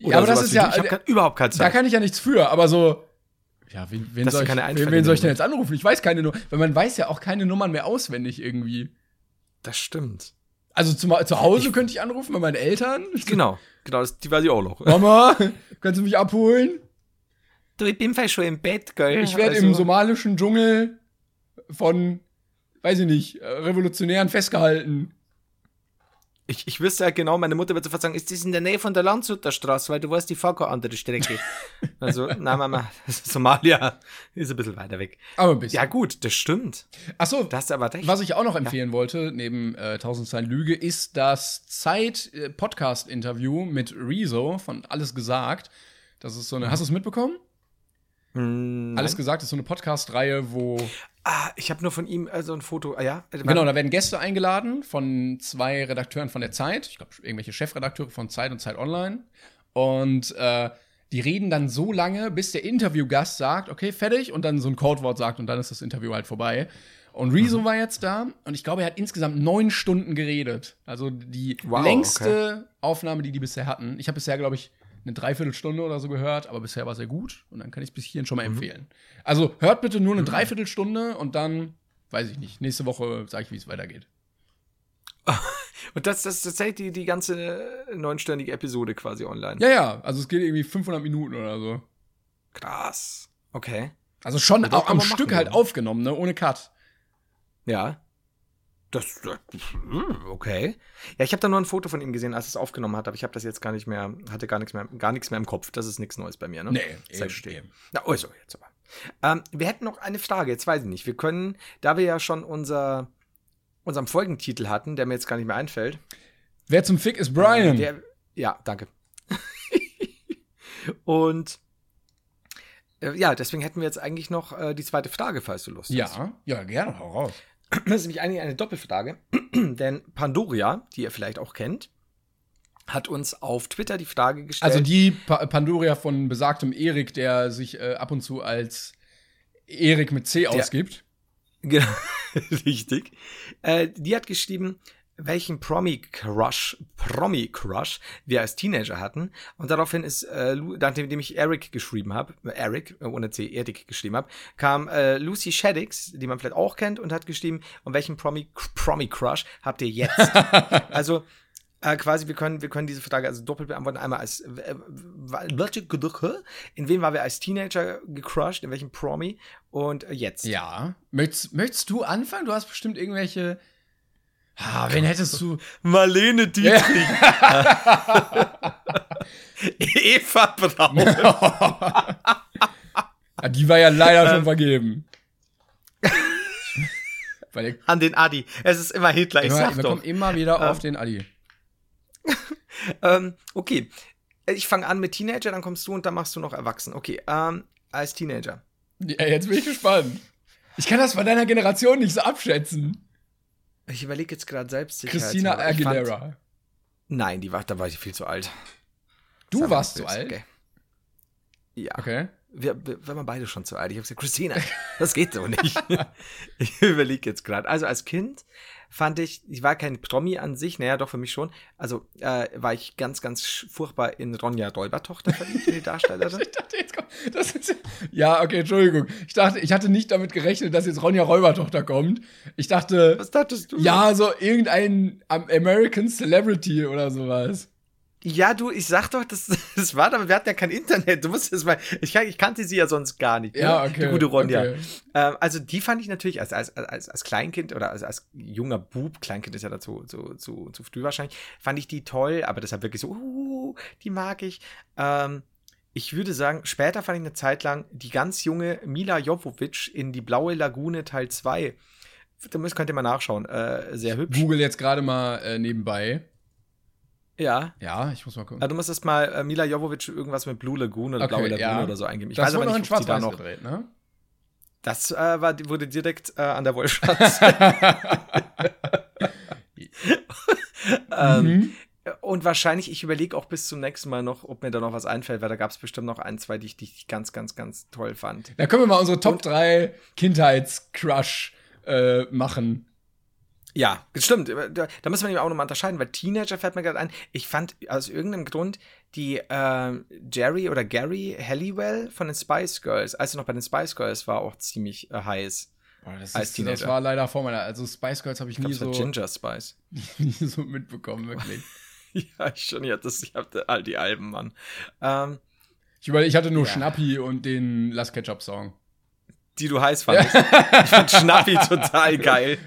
[SPEAKER 2] Oder
[SPEAKER 1] Ja, aber das ist ja-.
[SPEAKER 2] Ich hab kein, überhaupt keine
[SPEAKER 1] Da
[SPEAKER 2] Zeit.
[SPEAKER 1] kann ich ja nichts für, aber so. Ja, wen, wen, soll ich, wen, wen soll ich denn jetzt anrufen? Ich weiß keine Nummer. Weil man weiß ja auch keine Nummern mehr auswendig irgendwie.
[SPEAKER 2] Das stimmt.
[SPEAKER 1] Also zu, zu Hause könnte ich anrufen bei meinen Eltern.
[SPEAKER 2] Genau, genau, das, die weiß ich auch noch.
[SPEAKER 1] Mama, kannst du mich abholen?
[SPEAKER 2] Du, ich bin fast schon im Bett, gell?
[SPEAKER 1] Ich werde
[SPEAKER 2] Also-
[SPEAKER 1] im somalischen Dschungel von, weiß ich nicht, äh, Revolutionären festgehalten.
[SPEAKER 2] Ich, ich wüsste ja genau, meine Mutter wird sofort sagen, ist das in der Nähe von der Landshuter Straße, weil du weißt, die fahren keine andere Strecke. also, nein, Mama, das Somalia ist ein bisschen weiter weg.
[SPEAKER 1] Aber ein bisschen.
[SPEAKER 2] Ja, gut, das stimmt.
[SPEAKER 1] Achso,
[SPEAKER 2] Da hast du aber recht.
[SPEAKER 1] was ich auch noch empfehlen wollte, neben äh, 1000 Zeilen Lüge, ist das Zeit-Podcast-Interview mit Rezo von Alles Gesagt. Das ist so eine, hast du es mitbekommen?
[SPEAKER 2] Hm,
[SPEAKER 1] Alles
[SPEAKER 2] nein.
[SPEAKER 1] gesagt ist so eine Podcast-Reihe, wo
[SPEAKER 2] Ah, ich habe nur von ihm also ein Foto. Ah, ja,
[SPEAKER 1] Genau, da werden Gäste eingeladen von zwei Redakteuren von der Zeit. Ich glaube, irgendwelche Chefredakteure von Zeit und Zeit Online. Und äh, die reden dann so lange, bis der Interviewgast sagt, okay, fertig, und dann so ein Codewort sagt und dann ist das Interview halt vorbei. Und
[SPEAKER 2] Mhm.
[SPEAKER 1] Rezo war jetzt da und ich glaube, er hat insgesamt neun Stunden geredet. Also die
[SPEAKER 2] Wow,
[SPEAKER 1] längste Aufnahme, die die bisher hatten. Ich habe bisher, glaube ich, eine Dreiviertelstunde oder so gehört, aber bisher war sehr gut und dann kann ich es bis hierhin schon mal
[SPEAKER 2] Mhm.
[SPEAKER 1] empfehlen. Also hört bitte nur eine Dreiviertelstunde und dann, weiß ich nicht, nächste Woche sage ich, wie es weitergeht.
[SPEAKER 2] Und das, das ist tatsächlich die, die ganze neunstündige Episode quasi online.
[SPEAKER 1] Ja, ja, also es geht irgendwie 500 Minuten oder so.
[SPEAKER 2] Krass. Okay.
[SPEAKER 1] Also schon
[SPEAKER 2] das
[SPEAKER 1] auch am Stück halt aufgenommen, ne, ohne Cut.
[SPEAKER 2] Ja. Das, hm, okay. Ja, ich habe da nur ein Foto von ihm gesehen, als es aufgenommen hat, aber ich habe das jetzt gar nicht mehr, hatte gar nichts mehr, gar nichts mehr im Kopf. Das ist nichts Neues bei mir, ne? Seitdem. Na, also, jetzt aber. Ähm, wir hätten noch eine Frage, jetzt weiß ich nicht. Wir können, da wir ja schon unser, unseren Folgentitel hatten, der mir jetzt gar nicht mehr einfällt.
[SPEAKER 1] Wer zum Fick ist Brian?
[SPEAKER 2] Der, ja, danke. Und äh, ja, deswegen hätten wir jetzt eigentlich noch äh, die zweite Frage, falls du Lust hast.
[SPEAKER 1] ja, ja, gerne, hau raus.
[SPEAKER 2] Das ist nämlich eigentlich eine Doppelfrage, denn Pandoria, die ihr vielleicht auch kennt, hat uns auf Twitter die Frage gestellt.
[SPEAKER 1] Also die pa Pandoria von besagtem Erik, der sich äh, ab und zu als Erik mit C ausgibt.
[SPEAKER 2] Genau, richtig. Äh, die hat geschrieben, welchen Promi-Crush, Promi-Crush wir als Teenager hatten. Und daraufhin ist, äh, nachdem ich Eric geschrieben habe, äh, Eric, äh, ohne C, Erik geschrieben habe, kam äh, Lucy Shaddix, die man vielleicht auch kennt, und hat geschrieben, und welchen Promi- Promi-Crush habt ihr jetzt? also, äh, quasi, wir können, wir können diese Frage also doppelt beantworten. Einmal als, äh, in wen waren wir als Teenager gecrushed, in welchem Promi und äh, jetzt.
[SPEAKER 1] Ja. Möchtest, möchtest du anfangen? Du hast bestimmt irgendwelche. Ah, wen hättest du?
[SPEAKER 2] Marlene Dietrich. Eva Braun.
[SPEAKER 1] Ah, die war ja leider schon vergeben. Weil der
[SPEAKER 2] An den Adi. Es ist immer Hitler, ich
[SPEAKER 1] immer,
[SPEAKER 2] sag
[SPEAKER 1] wir
[SPEAKER 2] doch.
[SPEAKER 1] kommen immer wieder
[SPEAKER 2] Ähm.
[SPEAKER 1] auf den Adi.
[SPEAKER 2] Ähm, okay. Ich fange an mit Teenager, dann kommst du und dann machst du noch Erwachsen. Okay, ähm, als Teenager.
[SPEAKER 1] Ja, jetzt bin ich gespannt. Ich kann das von deiner Generation nicht so abschätzen.
[SPEAKER 2] Ich überlege jetzt gerade selbst.
[SPEAKER 1] Christina Aguilera.
[SPEAKER 2] Nein, die war, da war ich viel zu alt.
[SPEAKER 1] Du
[SPEAKER 2] Sag
[SPEAKER 1] warst zu alt.
[SPEAKER 2] okay. Ja.
[SPEAKER 1] Okay.
[SPEAKER 2] Wir, wir, wir waren beide schon zu alt. Ich habe gesagt, Christina, das geht so nicht. ich überlege jetzt gerade. Also als Kind fand ich, ich war kein Promi an sich, naja, doch für mich schon. Also äh, war ich ganz, ganz furchtbar in Ronja Räubertochter verliebt, in die Darstellerin.
[SPEAKER 1] Ich dachte, jetzt kommt, das ist, Ja, okay, Entschuldigung. Ich dachte, ich hatte nicht damit gerechnet, dass jetzt Ronja Räubertochter kommt. Ich dachte,
[SPEAKER 2] Was dachtest du?
[SPEAKER 1] ja, so irgendein American Celebrity oder sowas.
[SPEAKER 2] Ja, du, ich sag doch, das, das war, aber wir hatten ja kein Internet. Du musst es mal. Ich, ich kannte sie ja sonst gar nicht. ne?
[SPEAKER 1] Ja, okay.
[SPEAKER 2] Die gute Ronja.
[SPEAKER 1] Okay.
[SPEAKER 2] Ähm, also die fand ich natürlich als, als, als, als Kleinkind oder als, als junger Bub, Kleinkind ist ja dazu zu, zu, zu früh wahrscheinlich, fand ich die toll, aber deshalb wirklich so, uh, die mag ich. Ähm, ich würde sagen, später fand ich eine Zeit lang die ganz junge Mila Jovovich in die Blaue Lagune Teil 2. Da müsst, könnt ihr mal nachschauen. Äh, sehr hübsch.
[SPEAKER 1] Google jetzt gerade mal äh, nebenbei.
[SPEAKER 2] Ja.
[SPEAKER 1] Ja, ich muss mal gucken.
[SPEAKER 2] Also du musst erst mal äh, Mila Jovovich irgendwas mit Blue Lagoon oder
[SPEAKER 1] Okay,
[SPEAKER 2] Blaue Lagune
[SPEAKER 1] ja.
[SPEAKER 2] oder so eingeben. Ich
[SPEAKER 1] das
[SPEAKER 2] weiß aber nicht, ob sie da noch.
[SPEAKER 1] gedreht, ne?
[SPEAKER 2] Das äh, war, wurde direkt äh, an der Wollschatz. ähm,
[SPEAKER 1] Mhm.
[SPEAKER 2] Und wahrscheinlich, ich überlege auch bis zum nächsten Mal noch, ob mir da noch was einfällt, weil da gab es bestimmt noch ein, zwei, die ich, die ich ganz, ganz, ganz toll fand.
[SPEAKER 1] Da können wir mal unsere Top 3 Kindheits-Crush äh, machen.
[SPEAKER 2] Ja, stimmt. Da, da muss man eben auch nochmal unterscheiden, weil Teenager fällt mir gerade ein. Ich fand aus irgendeinem Grund die äh, Jerry oder Gary Halliwell von den Spice Girls, als sie noch bei den Spice Girls war, auch ziemlich äh, heiß.
[SPEAKER 1] Boah, das,
[SPEAKER 2] Als
[SPEAKER 1] ist, das war leider vor meiner. Also Spice Girls habe ich,
[SPEAKER 2] Ich glaube,
[SPEAKER 1] nie so,
[SPEAKER 2] Ginger Spice.
[SPEAKER 1] nie so mitbekommen, wirklich.
[SPEAKER 2] ja, ich schon, ja, das, ich hab all die Alben, Mann. Ähm,
[SPEAKER 1] Ich, überleg, ich hatte nur
[SPEAKER 2] Ja.
[SPEAKER 1] Schnappi und den Last Ketchup-Song.
[SPEAKER 2] die du heiß fandest. Ich fand Schnappi total geil.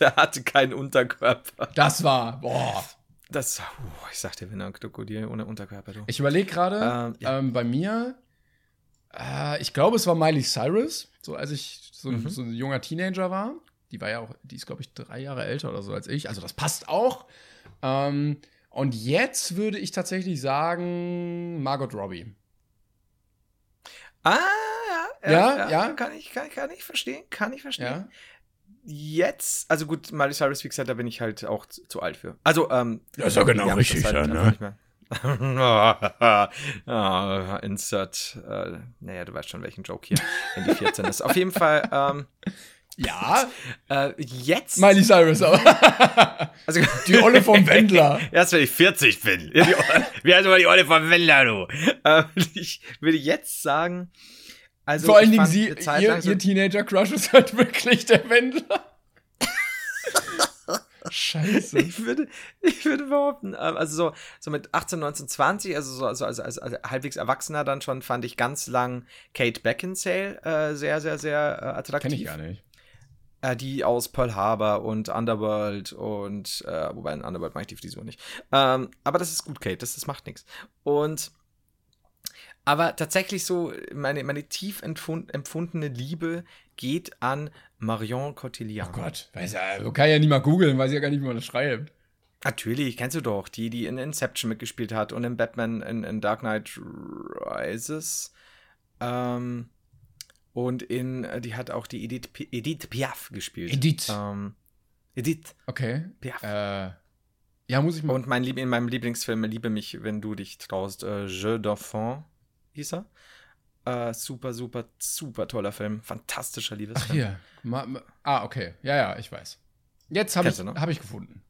[SPEAKER 2] Der hatte keinen Unterkörper.
[SPEAKER 1] Das war, boah.
[SPEAKER 2] Das, uh, ich sag dir, wenn er Krokodil ohne Unterkörper, du.
[SPEAKER 1] Ich überlege gerade,
[SPEAKER 2] Ähm, ja.
[SPEAKER 1] ähm, bei mir, äh, ich glaube, es war Miley Cyrus, so als ich so,
[SPEAKER 2] Mhm.
[SPEAKER 1] so ein junger Teenager war. Die war ja auch, die ist, glaube ich, drei Jahre älter oder so als ich. Also das passt auch. Ähm, und jetzt würde ich tatsächlich sagen, Margot Robbie.
[SPEAKER 2] Ah, ja,
[SPEAKER 1] Ja, ja.
[SPEAKER 2] Kann ich, kann, kann ich verstehen, kann ich verstehen.
[SPEAKER 1] Ja.
[SPEAKER 2] Jetzt, also gut, Miley Cyrus, wie gesagt, da bin ich halt auch zu, zu alt für. Also, ähm.
[SPEAKER 1] Ja, ist ja genau richtig,
[SPEAKER 2] das
[SPEAKER 1] ja, ne?
[SPEAKER 2] nicht mehr. ah, insert, äh, naja, du weißt schon, welchen Joke hier in die 14 ist. Auf jeden Fall, ähm,
[SPEAKER 1] Ja,
[SPEAKER 2] äh, jetzt.
[SPEAKER 1] Miley Cyrus, aber
[SPEAKER 2] also,
[SPEAKER 1] die Olle vom Wendler.
[SPEAKER 2] Erst wenn ich 40 bin. Ja, die, wie heißt aber die Olle von Wendler, du? Ähm, ich würde jetzt sagen, also.
[SPEAKER 1] Vor allen Dingen sie, ihr,
[SPEAKER 2] so-
[SPEAKER 1] ihr Teenager-Crush ist halt wirklich der Wendler. Scheiße.
[SPEAKER 2] Ich würde, ich würde behaupten, ähm, also so, so mit 18, 19, 20, also so also, also, also halbwegs Erwachsener dann schon, fand ich ganz lang Kate Beckinsale äh, sehr, sehr, sehr äh, attraktiv.
[SPEAKER 1] Kenn ich gar nicht.
[SPEAKER 2] Äh, die aus Pearl Harbor und Underworld und, äh, wobei in Underworld mag ich die Frisur nicht. Ähm, aber das ist gut, Kate, das, das macht nichts. Und, aber tatsächlich so, meine, meine tief empfund, empfundene Liebe geht an Marion Cotillard.
[SPEAKER 1] Oh Gott, weiß ja, kann ich ja nicht mal googeln, weiß ja gar nicht, wie man das schreibt.
[SPEAKER 2] Natürlich, kennst du doch, die, die in Inception mitgespielt hat und in Batman in, in Dark Knight Rises. Ähm, und in, äh, die hat auch die Edith, Pi- Edith Piaf gespielt.
[SPEAKER 1] Edith.
[SPEAKER 2] Ähm, Edith
[SPEAKER 1] Okay.
[SPEAKER 2] Piaf.
[SPEAKER 1] Äh, ja, muss ich mal.
[SPEAKER 2] Und mein Lieb in meinem Lieblingsfilm Liebe mich, wenn du dich traust, äh, Jeu d'enfant hieß er. Äh, super, super, super toller Film. Fantastischer
[SPEAKER 1] Ach,
[SPEAKER 2] Liebesfilm.
[SPEAKER 1] hier. Ma, ma, ah, okay. Ja, ja, ich weiß. Jetzt habe ich,
[SPEAKER 2] ne?
[SPEAKER 1] hab ich gefunden.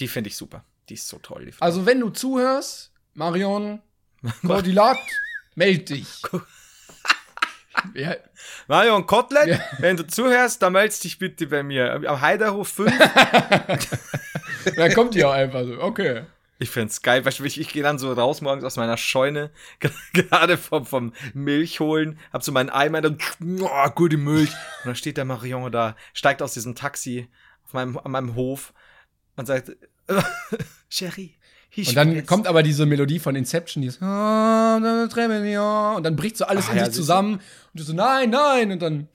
[SPEAKER 2] Die finde ich super. Die ist so toll.
[SPEAKER 1] Also, wenn du zuhörst, Marion Cordillard, meld dich. Ja,
[SPEAKER 2] Marion Kotelett,
[SPEAKER 1] Ja.
[SPEAKER 2] wenn du zuhörst, dann meldest dich bitte bei mir. Am Heiderhof 5
[SPEAKER 1] dann kommt die auch einfach so. Okay.
[SPEAKER 2] Ich find's geil, weil ich, ich gehe dann so raus morgens aus meiner Scheune, gerade vom, vom Milch holen, hab so meinen Eimer, dann, oh, gute Milch. Und dann steht der Marion da, steigt aus diesem Taxi auf meinem, an meinem Hof und sagt, Chérie, ich
[SPEAKER 1] Und dann kommt aber diese Melodie von Inception, die ist, "Ah, da treffen wir." und dann bricht so alles
[SPEAKER 2] Ah,
[SPEAKER 1] in
[SPEAKER 2] ja,
[SPEAKER 1] sich zusammen. Und du so, nein, nein. Und dann,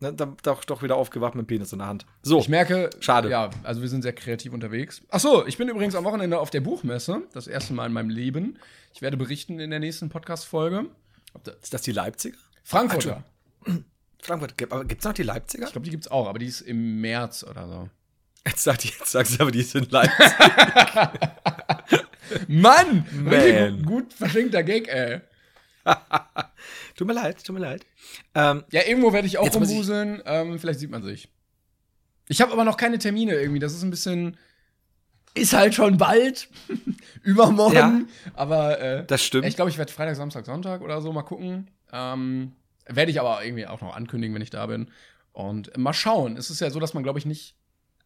[SPEAKER 2] Ne, dann doch, doch wieder aufgewacht mit Penis in der Hand. So,
[SPEAKER 1] ich merke,
[SPEAKER 2] Schade.
[SPEAKER 1] Ja, also wir sind sehr kreativ unterwegs. Ach so, ich bin übrigens am Wochenende auf der Buchmesse. Das erste Mal in meinem Leben. Ich werde berichten in der nächsten Podcast-Folge. Ob da-
[SPEAKER 2] ist das die Leipziger?
[SPEAKER 1] Frankfurter.
[SPEAKER 2] Frankfurt, gibt- aber gibt's noch die Leipziger?
[SPEAKER 1] Ich glaube, die gibt's auch, aber die ist im März oder so.
[SPEAKER 2] Jetzt sagt jetzt sagst du aber, die sind Leipzig.
[SPEAKER 1] Mann!
[SPEAKER 2] Man.
[SPEAKER 1] Gut, gut verschenkter Gag, ey.
[SPEAKER 2] tut mir leid, tut mir leid. Ähm,
[SPEAKER 1] Ja, irgendwo werde ich auch rumwuseln. Ähm, vielleicht sieht man sich. Ich habe aber noch keine Termine irgendwie. Das ist ein bisschen. ist halt schon bald. Übermorgen.
[SPEAKER 2] Ja.
[SPEAKER 1] aber äh,
[SPEAKER 2] Das stimmt.
[SPEAKER 1] ich glaube, ich werde Freitag, Samstag, Sonntag oder so mal gucken. Ähm, werde ich aber irgendwie auch noch ankündigen, wenn ich da bin. Und mal schauen. Es ist ja so, dass man, glaube ich, nicht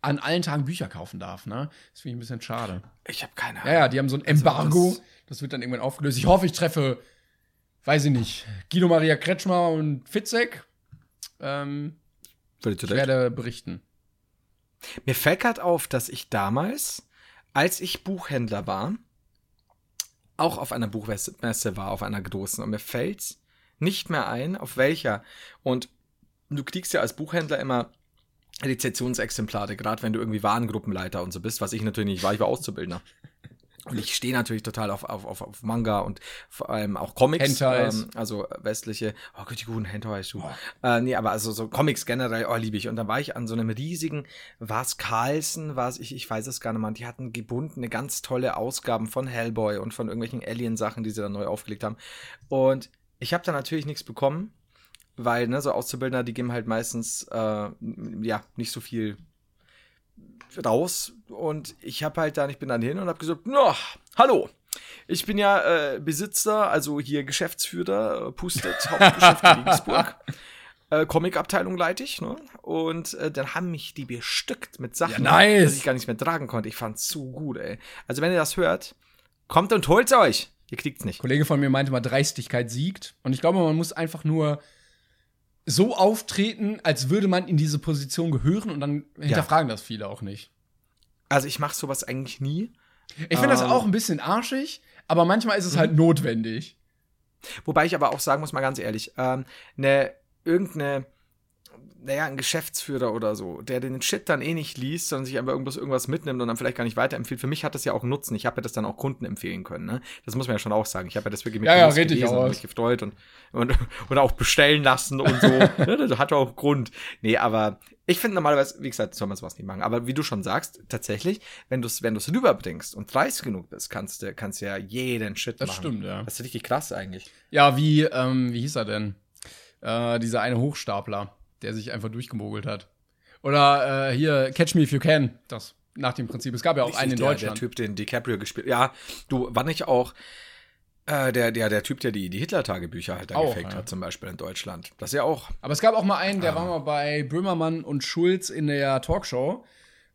[SPEAKER 1] an allen Tagen Bücher kaufen darf, ne? Das finde ich ein bisschen schade.
[SPEAKER 2] Ich habe keine Ahnung.
[SPEAKER 1] Ja, ja, die haben so ein Embargo.
[SPEAKER 2] das-
[SPEAKER 1] das, wird dann irgendwann aufgelöst. Ich hoffe, ich treffe, weiß ich nicht, Guido Maria Kretschmer und Fitzek. Ähm, ich werde berichten.
[SPEAKER 2] Mir fällt gerade auf, dass ich damals, als ich Buchhändler war, auch auf einer Buchmesse war, auf einer großen. Und mir fällt nicht mehr ein, auf welcher. Und du kriegst ja als Buchhändler immer Rezessionsexemplare, gerade wenn du irgendwie Warengruppenleiter und so bist, was ich natürlich nicht war, ich war Auszubildender. Und ich stehe natürlich total auf, auf, auf, auf Manga und vor allem auch Comics.
[SPEAKER 1] Hentais.
[SPEAKER 2] Ähm, also westliche, oh Gott, die guten Hentais, du. Äh, nee, aber also so Comics generell, oh, liebe ich. Und dann war ich an so einem riesigen, war es Carlsen, war es, ich, ich weiß es gar nicht mehr, die hatten gebundene, ganz tolle Ausgaben von Hellboy und von irgendwelchen Alien-Sachen, die sie dann neu aufgelegt haben. Und ich habe da natürlich nichts bekommen, weil, ne, so Auszubildender, die geben halt meistens, äh, ja, nicht so viel raus. Und ich habe halt dann, ich bin dann hin und habe gesagt, na, hallo. Ich bin ja äh, Besitzer, also hier Geschäftsführer, äh, Pustet, Hauptgeschäft in Regensburg. Äh, Comic-Abteilung leite ich, ne? Und äh, dann haben mich die bestückt mit Sachen,
[SPEAKER 1] Ja, nice.
[SPEAKER 2] dass ich gar nicht mehr tragen konnte. Ich fand's zu gut, ey. Also wenn ihr das hört, kommt und holt's euch. Ihr kriegt's nicht.
[SPEAKER 1] Ein Kollege von mir meinte mal, Dreistigkeit siegt. Und ich glaube, man muss einfach nur so auftreten, als würde man in diese Position gehören und dann hinterfragen das viele auch nicht.
[SPEAKER 2] Also ich mache sowas eigentlich nie.
[SPEAKER 1] Ich finde das
[SPEAKER 2] Ähm.
[SPEAKER 1] auch ein bisschen arschig, aber manchmal ist es halt notwendig.
[SPEAKER 2] Wobei ich aber auch sagen muss, mal ganz ehrlich, ähm, ne, irgendeine, naja, ein Geschäftsführer oder so, der den Shit dann eh nicht liest, sondern sich einfach irgendwas, irgendwas mitnimmt und dann vielleicht gar nicht weiterempfiehlt. Für mich hat das ja auch einen Nutzen. Ich habe ja das dann auch Kunden empfehlen können. Ne? Das muss man ja schon auch sagen. Ich habe ja das wirklich mit
[SPEAKER 1] Ja, ja,
[SPEAKER 2] gelesen und mich gefreut und, und, und auch bestellen lassen und so. Ne, das hat auch Grund. Nee, aber ich finde normalerweise, wie gesagt, soll man sowas nicht machen. Aber wie du schon sagst, tatsächlich, wenn du es wenn du's rüberbringst und dreist genug bist, kannst du kannst ja jeden Shit
[SPEAKER 1] Das
[SPEAKER 2] machen.
[SPEAKER 1] stimmt, ja.
[SPEAKER 2] Das ist richtig krass eigentlich.
[SPEAKER 1] Ja, wie, ähm, wie hieß er denn? Äh, dieser eine Hochstapler, der sich einfach durchgemogelt hat. Oder äh, hier, Catch Me If You Can. Das nach dem Prinzip. Es gab ja auch einen in
[SPEAKER 2] der,
[SPEAKER 1] Deutschland.
[SPEAKER 2] Der Typ, den DiCaprio gespielt Ja, du, war nicht auch äh, der, der, der Typ, der die, die Hitler-Tagebücher halt da
[SPEAKER 1] Auch,
[SPEAKER 2] gefaked
[SPEAKER 1] ja.
[SPEAKER 2] hat, zum Beispiel in Deutschland. Das ja auch.
[SPEAKER 1] Aber es gab auch mal einen, der
[SPEAKER 2] Ah.
[SPEAKER 1] war mal bei Böhmermann und Schulz in der Talkshow,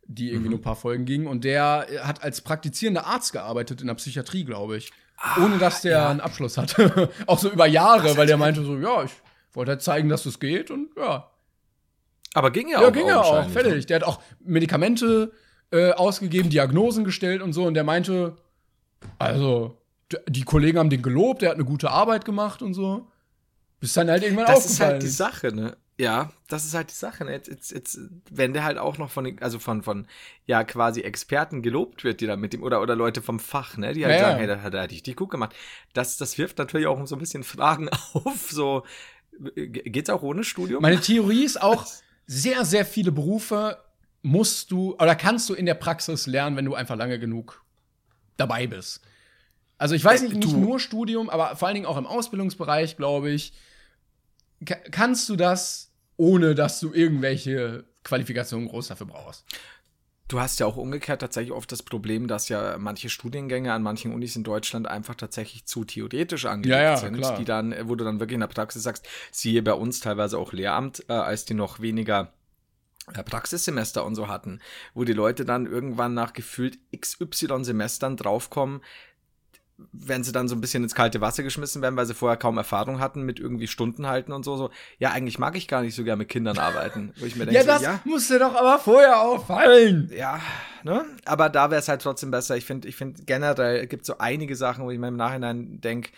[SPEAKER 1] die irgendwie nur ein paar Folgen ging. Und der äh, hat als praktizierender Arzt gearbeitet in der Psychiatrie, glaube ich. Ohne dass der
[SPEAKER 2] ja.
[SPEAKER 1] einen Abschluss hatte. auch so über Jahre, weil der meinte so, ja, ich wollte halt zeigen, dass das geht. Und ja,
[SPEAKER 2] Aber ging ja,
[SPEAKER 1] Ja,
[SPEAKER 2] auch.
[SPEAKER 1] ging ja auch,
[SPEAKER 2] ne?
[SPEAKER 1] fertig. Der hat auch Medikamente äh, ausgegeben, Diagnosen gestellt und so. Und der meinte, also, die Kollegen haben den gelobt, der hat eine gute Arbeit gemacht und so. Bis dann halt irgendwann
[SPEAKER 2] Das ist
[SPEAKER 1] aufgefallen
[SPEAKER 2] halt die Sache, ne? Ja, das ist halt die Sache. Ne? Jetzt, jetzt, jetzt, wenn der halt auch noch von, den- also von, von, ja, quasi Experten gelobt wird, die da mit ihm, oder, oder Leute vom Fach, ne? Die halt
[SPEAKER 1] Ja, ja.
[SPEAKER 2] sagen, hey, da hat er richtig gut gemacht. Das, das wirft natürlich auch so ein bisschen Fragen auf, so, äh, geht's auch ohne Studium?
[SPEAKER 1] Meine Theorie ist auch, sehr, sehr viele Berufe musst du oder kannst du in der Praxis lernen, wenn du einfach lange genug dabei bist. Also ich weiß
[SPEAKER 2] Äh,
[SPEAKER 1] nicht, nicht nur Studium, aber vor allen Dingen auch im Ausbildungsbereich, glaube ich, ka- kannst du das, ohne dass du irgendwelche Qualifikationen groß dafür brauchst.
[SPEAKER 2] Du hast ja auch umgekehrt tatsächlich oft das Problem, dass ja manche Studiengänge an manchen Unis in Deutschland einfach tatsächlich zu theoretisch angelegt
[SPEAKER 1] Ja, ja,
[SPEAKER 2] sind,
[SPEAKER 1] klar.
[SPEAKER 2] die dann, wo du dann wirklich in der Praxis sagst, siehe bei uns teilweise auch Lehramt, äh, als die noch weniger äh, Praxissemester und so hatten, wo die Leute dann irgendwann nach gefühlt XY Semestern draufkommen, wenn sie dann so ein bisschen ins kalte Wasser geschmissen werden, weil sie vorher kaum Erfahrung hatten mit irgendwie Stunden halten und so, so, ja, eigentlich mag ich gar nicht so gern mit Kindern arbeiten. Wo ich mir denke,
[SPEAKER 1] Ja, das
[SPEAKER 2] so, ja,
[SPEAKER 1] muss dir doch aber vorher auffallen.
[SPEAKER 2] ja, ne? Aber da wäre es halt trotzdem besser. Ich finde, ich finde generell gibt so einige Sachen, wo ich mir im Nachhinein denke,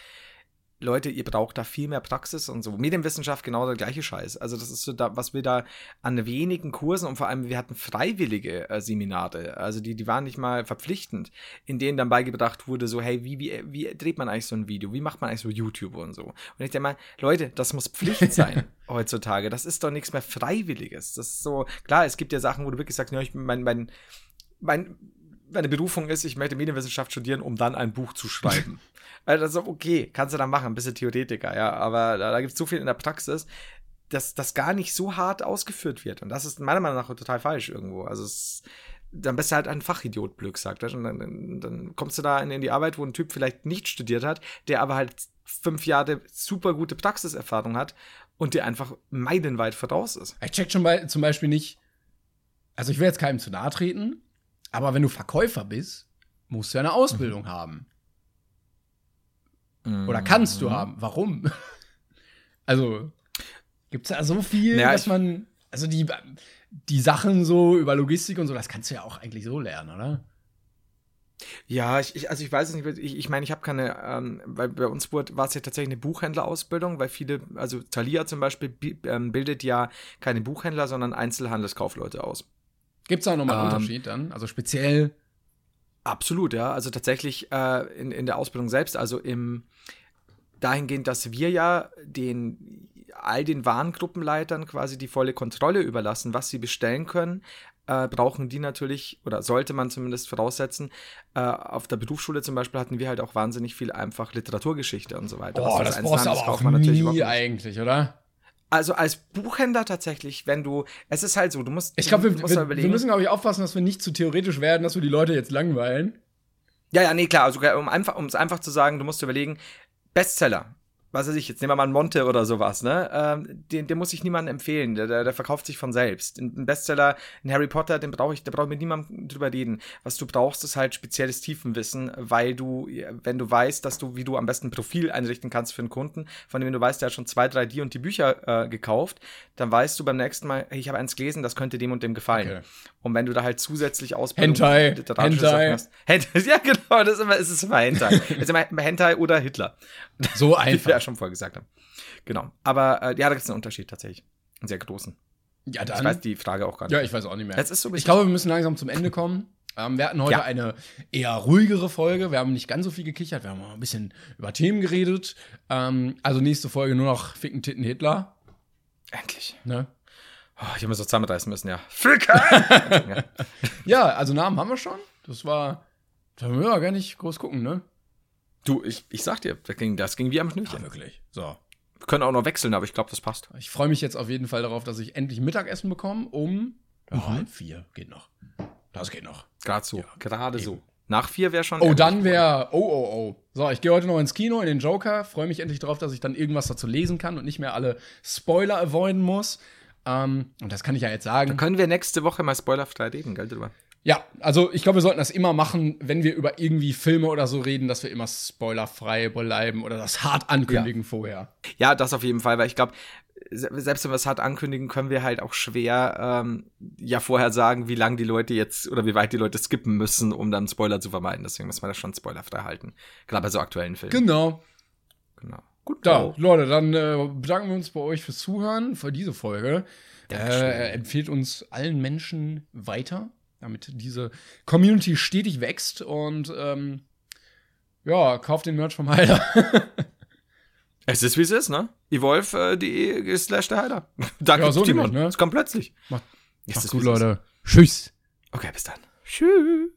[SPEAKER 2] Leute, ihr braucht da viel mehr Praxis und so. Medienwissenschaft genau der gleiche Scheiß. Also das ist so da, was wir da an wenigen Kursen und vor allem wir hatten freiwillige äh, Seminare, also die, die waren nicht mal verpflichtend, in denen dann beigebracht wurde, so hey, wie, wie, wie dreht man eigentlich so ein Video? Wie macht man eigentlich so YouTube und so? Und ich denke mal, Leute, das muss Pflicht sein heutzutage. Das ist doch nichts mehr Freiwilliges. Das ist so, klar, es gibt ja Sachen, wo du wirklich sagst, ja, ich mein, mein, mein, meine Berufung ist, ich möchte Medienwissenschaft studieren, um dann ein Buch zu schreiben. also das ist okay, kannst du dann machen, ein bisschen Theoretiker, ja, aber da, da gibt es so viel in der Praxis, dass das gar nicht so hart ausgeführt wird. Und das ist meiner Meinung nach total falsch irgendwo. Also es, dann bist du halt ein Fachidiot, Glück sagt er. Und dann, dann, dann kommst du da in, in die Arbeit, wo ein Typ vielleicht nicht studiert hat, der aber halt fünf Jahre super gute Praxiserfahrung hat und der einfach meilenweit voraus ist.
[SPEAKER 1] Ich check schon bei, zum Beispiel nicht, also ich will jetzt keinem zu nahe treten, aber wenn du Verkäufer bist, musst du ja eine Ausbildung
[SPEAKER 2] Mhm.
[SPEAKER 1] haben. Oder kannst du haben. Warum? Also, gibt's da so viel,
[SPEAKER 2] Ja,
[SPEAKER 1] dass man, also die, die Sachen so über Logistik und so, das kannst du ja auch eigentlich so lernen, oder?
[SPEAKER 2] Ja, ich, ich, also ich weiß es nicht, ich, ich meine, ich habe keine, ähm, weil bei uns war es ja tatsächlich eine Buchhändlerausbildung, weil viele, also Thalia zum Beispiel bi- ähm, bildet ja keine Buchhändler, sondern Einzelhandelskaufleute aus.
[SPEAKER 1] Gibt's da nochmal einen
[SPEAKER 2] Ähm,
[SPEAKER 1] Unterschied dann? Also speziell,
[SPEAKER 2] Absolut, ja. Also tatsächlich äh, in, in der Ausbildung selbst, also im dahingehend, dass wir ja den all den Warengruppenleitern quasi die volle Kontrolle überlassen, was sie bestellen können, äh, brauchen die natürlich, oder sollte man zumindest voraussetzen, äh, auf der Berufsschule zum Beispiel hatten wir halt auch wahnsinnig viel einfach Literaturgeschichte und so weiter. als
[SPEAKER 1] das brauchst du aber auch nie eigentlich, oder?
[SPEAKER 2] Also als Buchhändler tatsächlich, wenn du, es ist halt so, du musst,
[SPEAKER 1] Ich glaube, wir, wir, wir müssen, glaube ich, aufpassen, dass wir nicht zu theoretisch werden, dass wir die Leute jetzt langweilen.
[SPEAKER 2] Ja, ja, nee, klar. Also, um einfach, um es einfach zu sagen, du musst überlegen, Bestseller. Was weiß ich, jetzt nehmen wir mal einen Monte oder sowas, ne? Ähm, den, den muss ich niemandem empfehlen. Der, der, der verkauft sich von selbst. Ein Bestseller, ein Harry Potter, den brauche ich, da brauche ich mit niemandem drüber reden. Was du brauchst, ist halt spezielles Tiefenwissen, weil du, wenn du weißt, dass du, wie du am besten ein Profil einrichten kannst für einen Kunden, von dem du weißt, der hat schon zwei, drei die und die Bücher äh, gekauft, dann weißt du beim nächsten Mal, hey, ich habe eins gelesen, das könnte dem und dem gefallen.
[SPEAKER 1] Okay.
[SPEAKER 2] Und wenn du da halt zusätzlich Ausbildung
[SPEAKER 1] Hentai, Hentai.
[SPEAKER 2] Hast. Hentai. Ja, genau, das ist immer, es ist immer Hentai. Es ist immer Hentai oder Hitler.
[SPEAKER 1] So einfach.
[SPEAKER 2] Ja schon vorher gesagt haben. Genau. Aber äh, ja, da gibt es einen Unterschied tatsächlich. Einen sehr großen.
[SPEAKER 1] Ja,
[SPEAKER 2] Ich
[SPEAKER 1] dann.
[SPEAKER 2] weiß die Frage auch gar nicht.
[SPEAKER 1] ja, ich weiß auch nicht mehr.
[SPEAKER 2] Es ist so
[SPEAKER 1] ich glaube, wir müssen langsam zum Ende kommen. Ähm, wir hatten heute
[SPEAKER 2] Ja.
[SPEAKER 1] eine eher ruhigere Folge. Wir haben nicht ganz so viel gekichert. Wir haben ein bisschen über Themen geredet. Ähm, also nächste Folge nur noch Ficken, Titten, Hitler.
[SPEAKER 2] Endlich.
[SPEAKER 1] Ne?
[SPEAKER 2] Oh, ich habe mir so zusammenreißen müssen, ja. Ficker! ja.
[SPEAKER 1] Ja, also Namen haben wir schon. Das war. Da müssen wir gar nicht groß gucken, ne?
[SPEAKER 2] Du, ich, ich sag dir, das ging, das ging wie am
[SPEAKER 1] Ja,
[SPEAKER 2] Schnürchen.
[SPEAKER 1] wirklich. So.
[SPEAKER 2] Wir können auch noch wechseln, aber ich glaube, das passt.
[SPEAKER 1] Ich freue mich jetzt auf jeden Fall darauf, dass ich endlich Mittagessen bekomme. Um ja,
[SPEAKER 2] Mhm.
[SPEAKER 1] halb vier. Geht noch. Das geht noch.
[SPEAKER 2] Gerade so.
[SPEAKER 1] Ja,
[SPEAKER 2] Gerade so. Nach vier wäre schon.
[SPEAKER 1] Oh, dann wäre. Oh, oh, oh. So, ich gehe heute noch ins Kino, in den Joker. Freue mich endlich darauf, dass ich dann irgendwas dazu lesen kann und nicht mehr alle Spoiler avoiden muss. Ähm, und das kann ich ja jetzt sagen.
[SPEAKER 2] Dann können wir nächste Woche mal spoilerfrei reden, gell, drüber.
[SPEAKER 1] Ja, also ich glaube, wir sollten das immer machen, wenn wir über irgendwie Filme oder so reden, dass wir immer spoilerfrei bleiben oder das hart ankündigen vorher.
[SPEAKER 2] Ja, das auf jeden Fall, weil ich glaube, selbst wenn wir es hart ankündigen, können wir halt auch schwer ähm, ja vorher sagen, wie lange die Leute jetzt oder wie weit die Leute skippen müssen, um dann Spoiler zu vermeiden. Deswegen müssen wir das schon spoilerfrei halten. Gerade bei so aktuellen Filmen.
[SPEAKER 1] Genau.
[SPEAKER 2] Genau. Gut,
[SPEAKER 1] Da. Leute, dann äh, bedanken wir uns bei euch fürs Zuhören, für diese Folge. Äh, empfehlt uns allen Menschen weiter, damit diese Community stetig wächst und ähm, ja, kauft den Merch vom Heiler.
[SPEAKER 2] Es ist wie es ist, ne? Evolve.de slash der Heiler. Danke,
[SPEAKER 1] Ja, so
[SPEAKER 2] Timon.
[SPEAKER 1] ne?
[SPEAKER 2] Es kommt plötzlich.
[SPEAKER 1] Macht-
[SPEAKER 2] ist,
[SPEAKER 1] gut. Leute. Tschüss.
[SPEAKER 2] Okay, bis dann. Tschüss.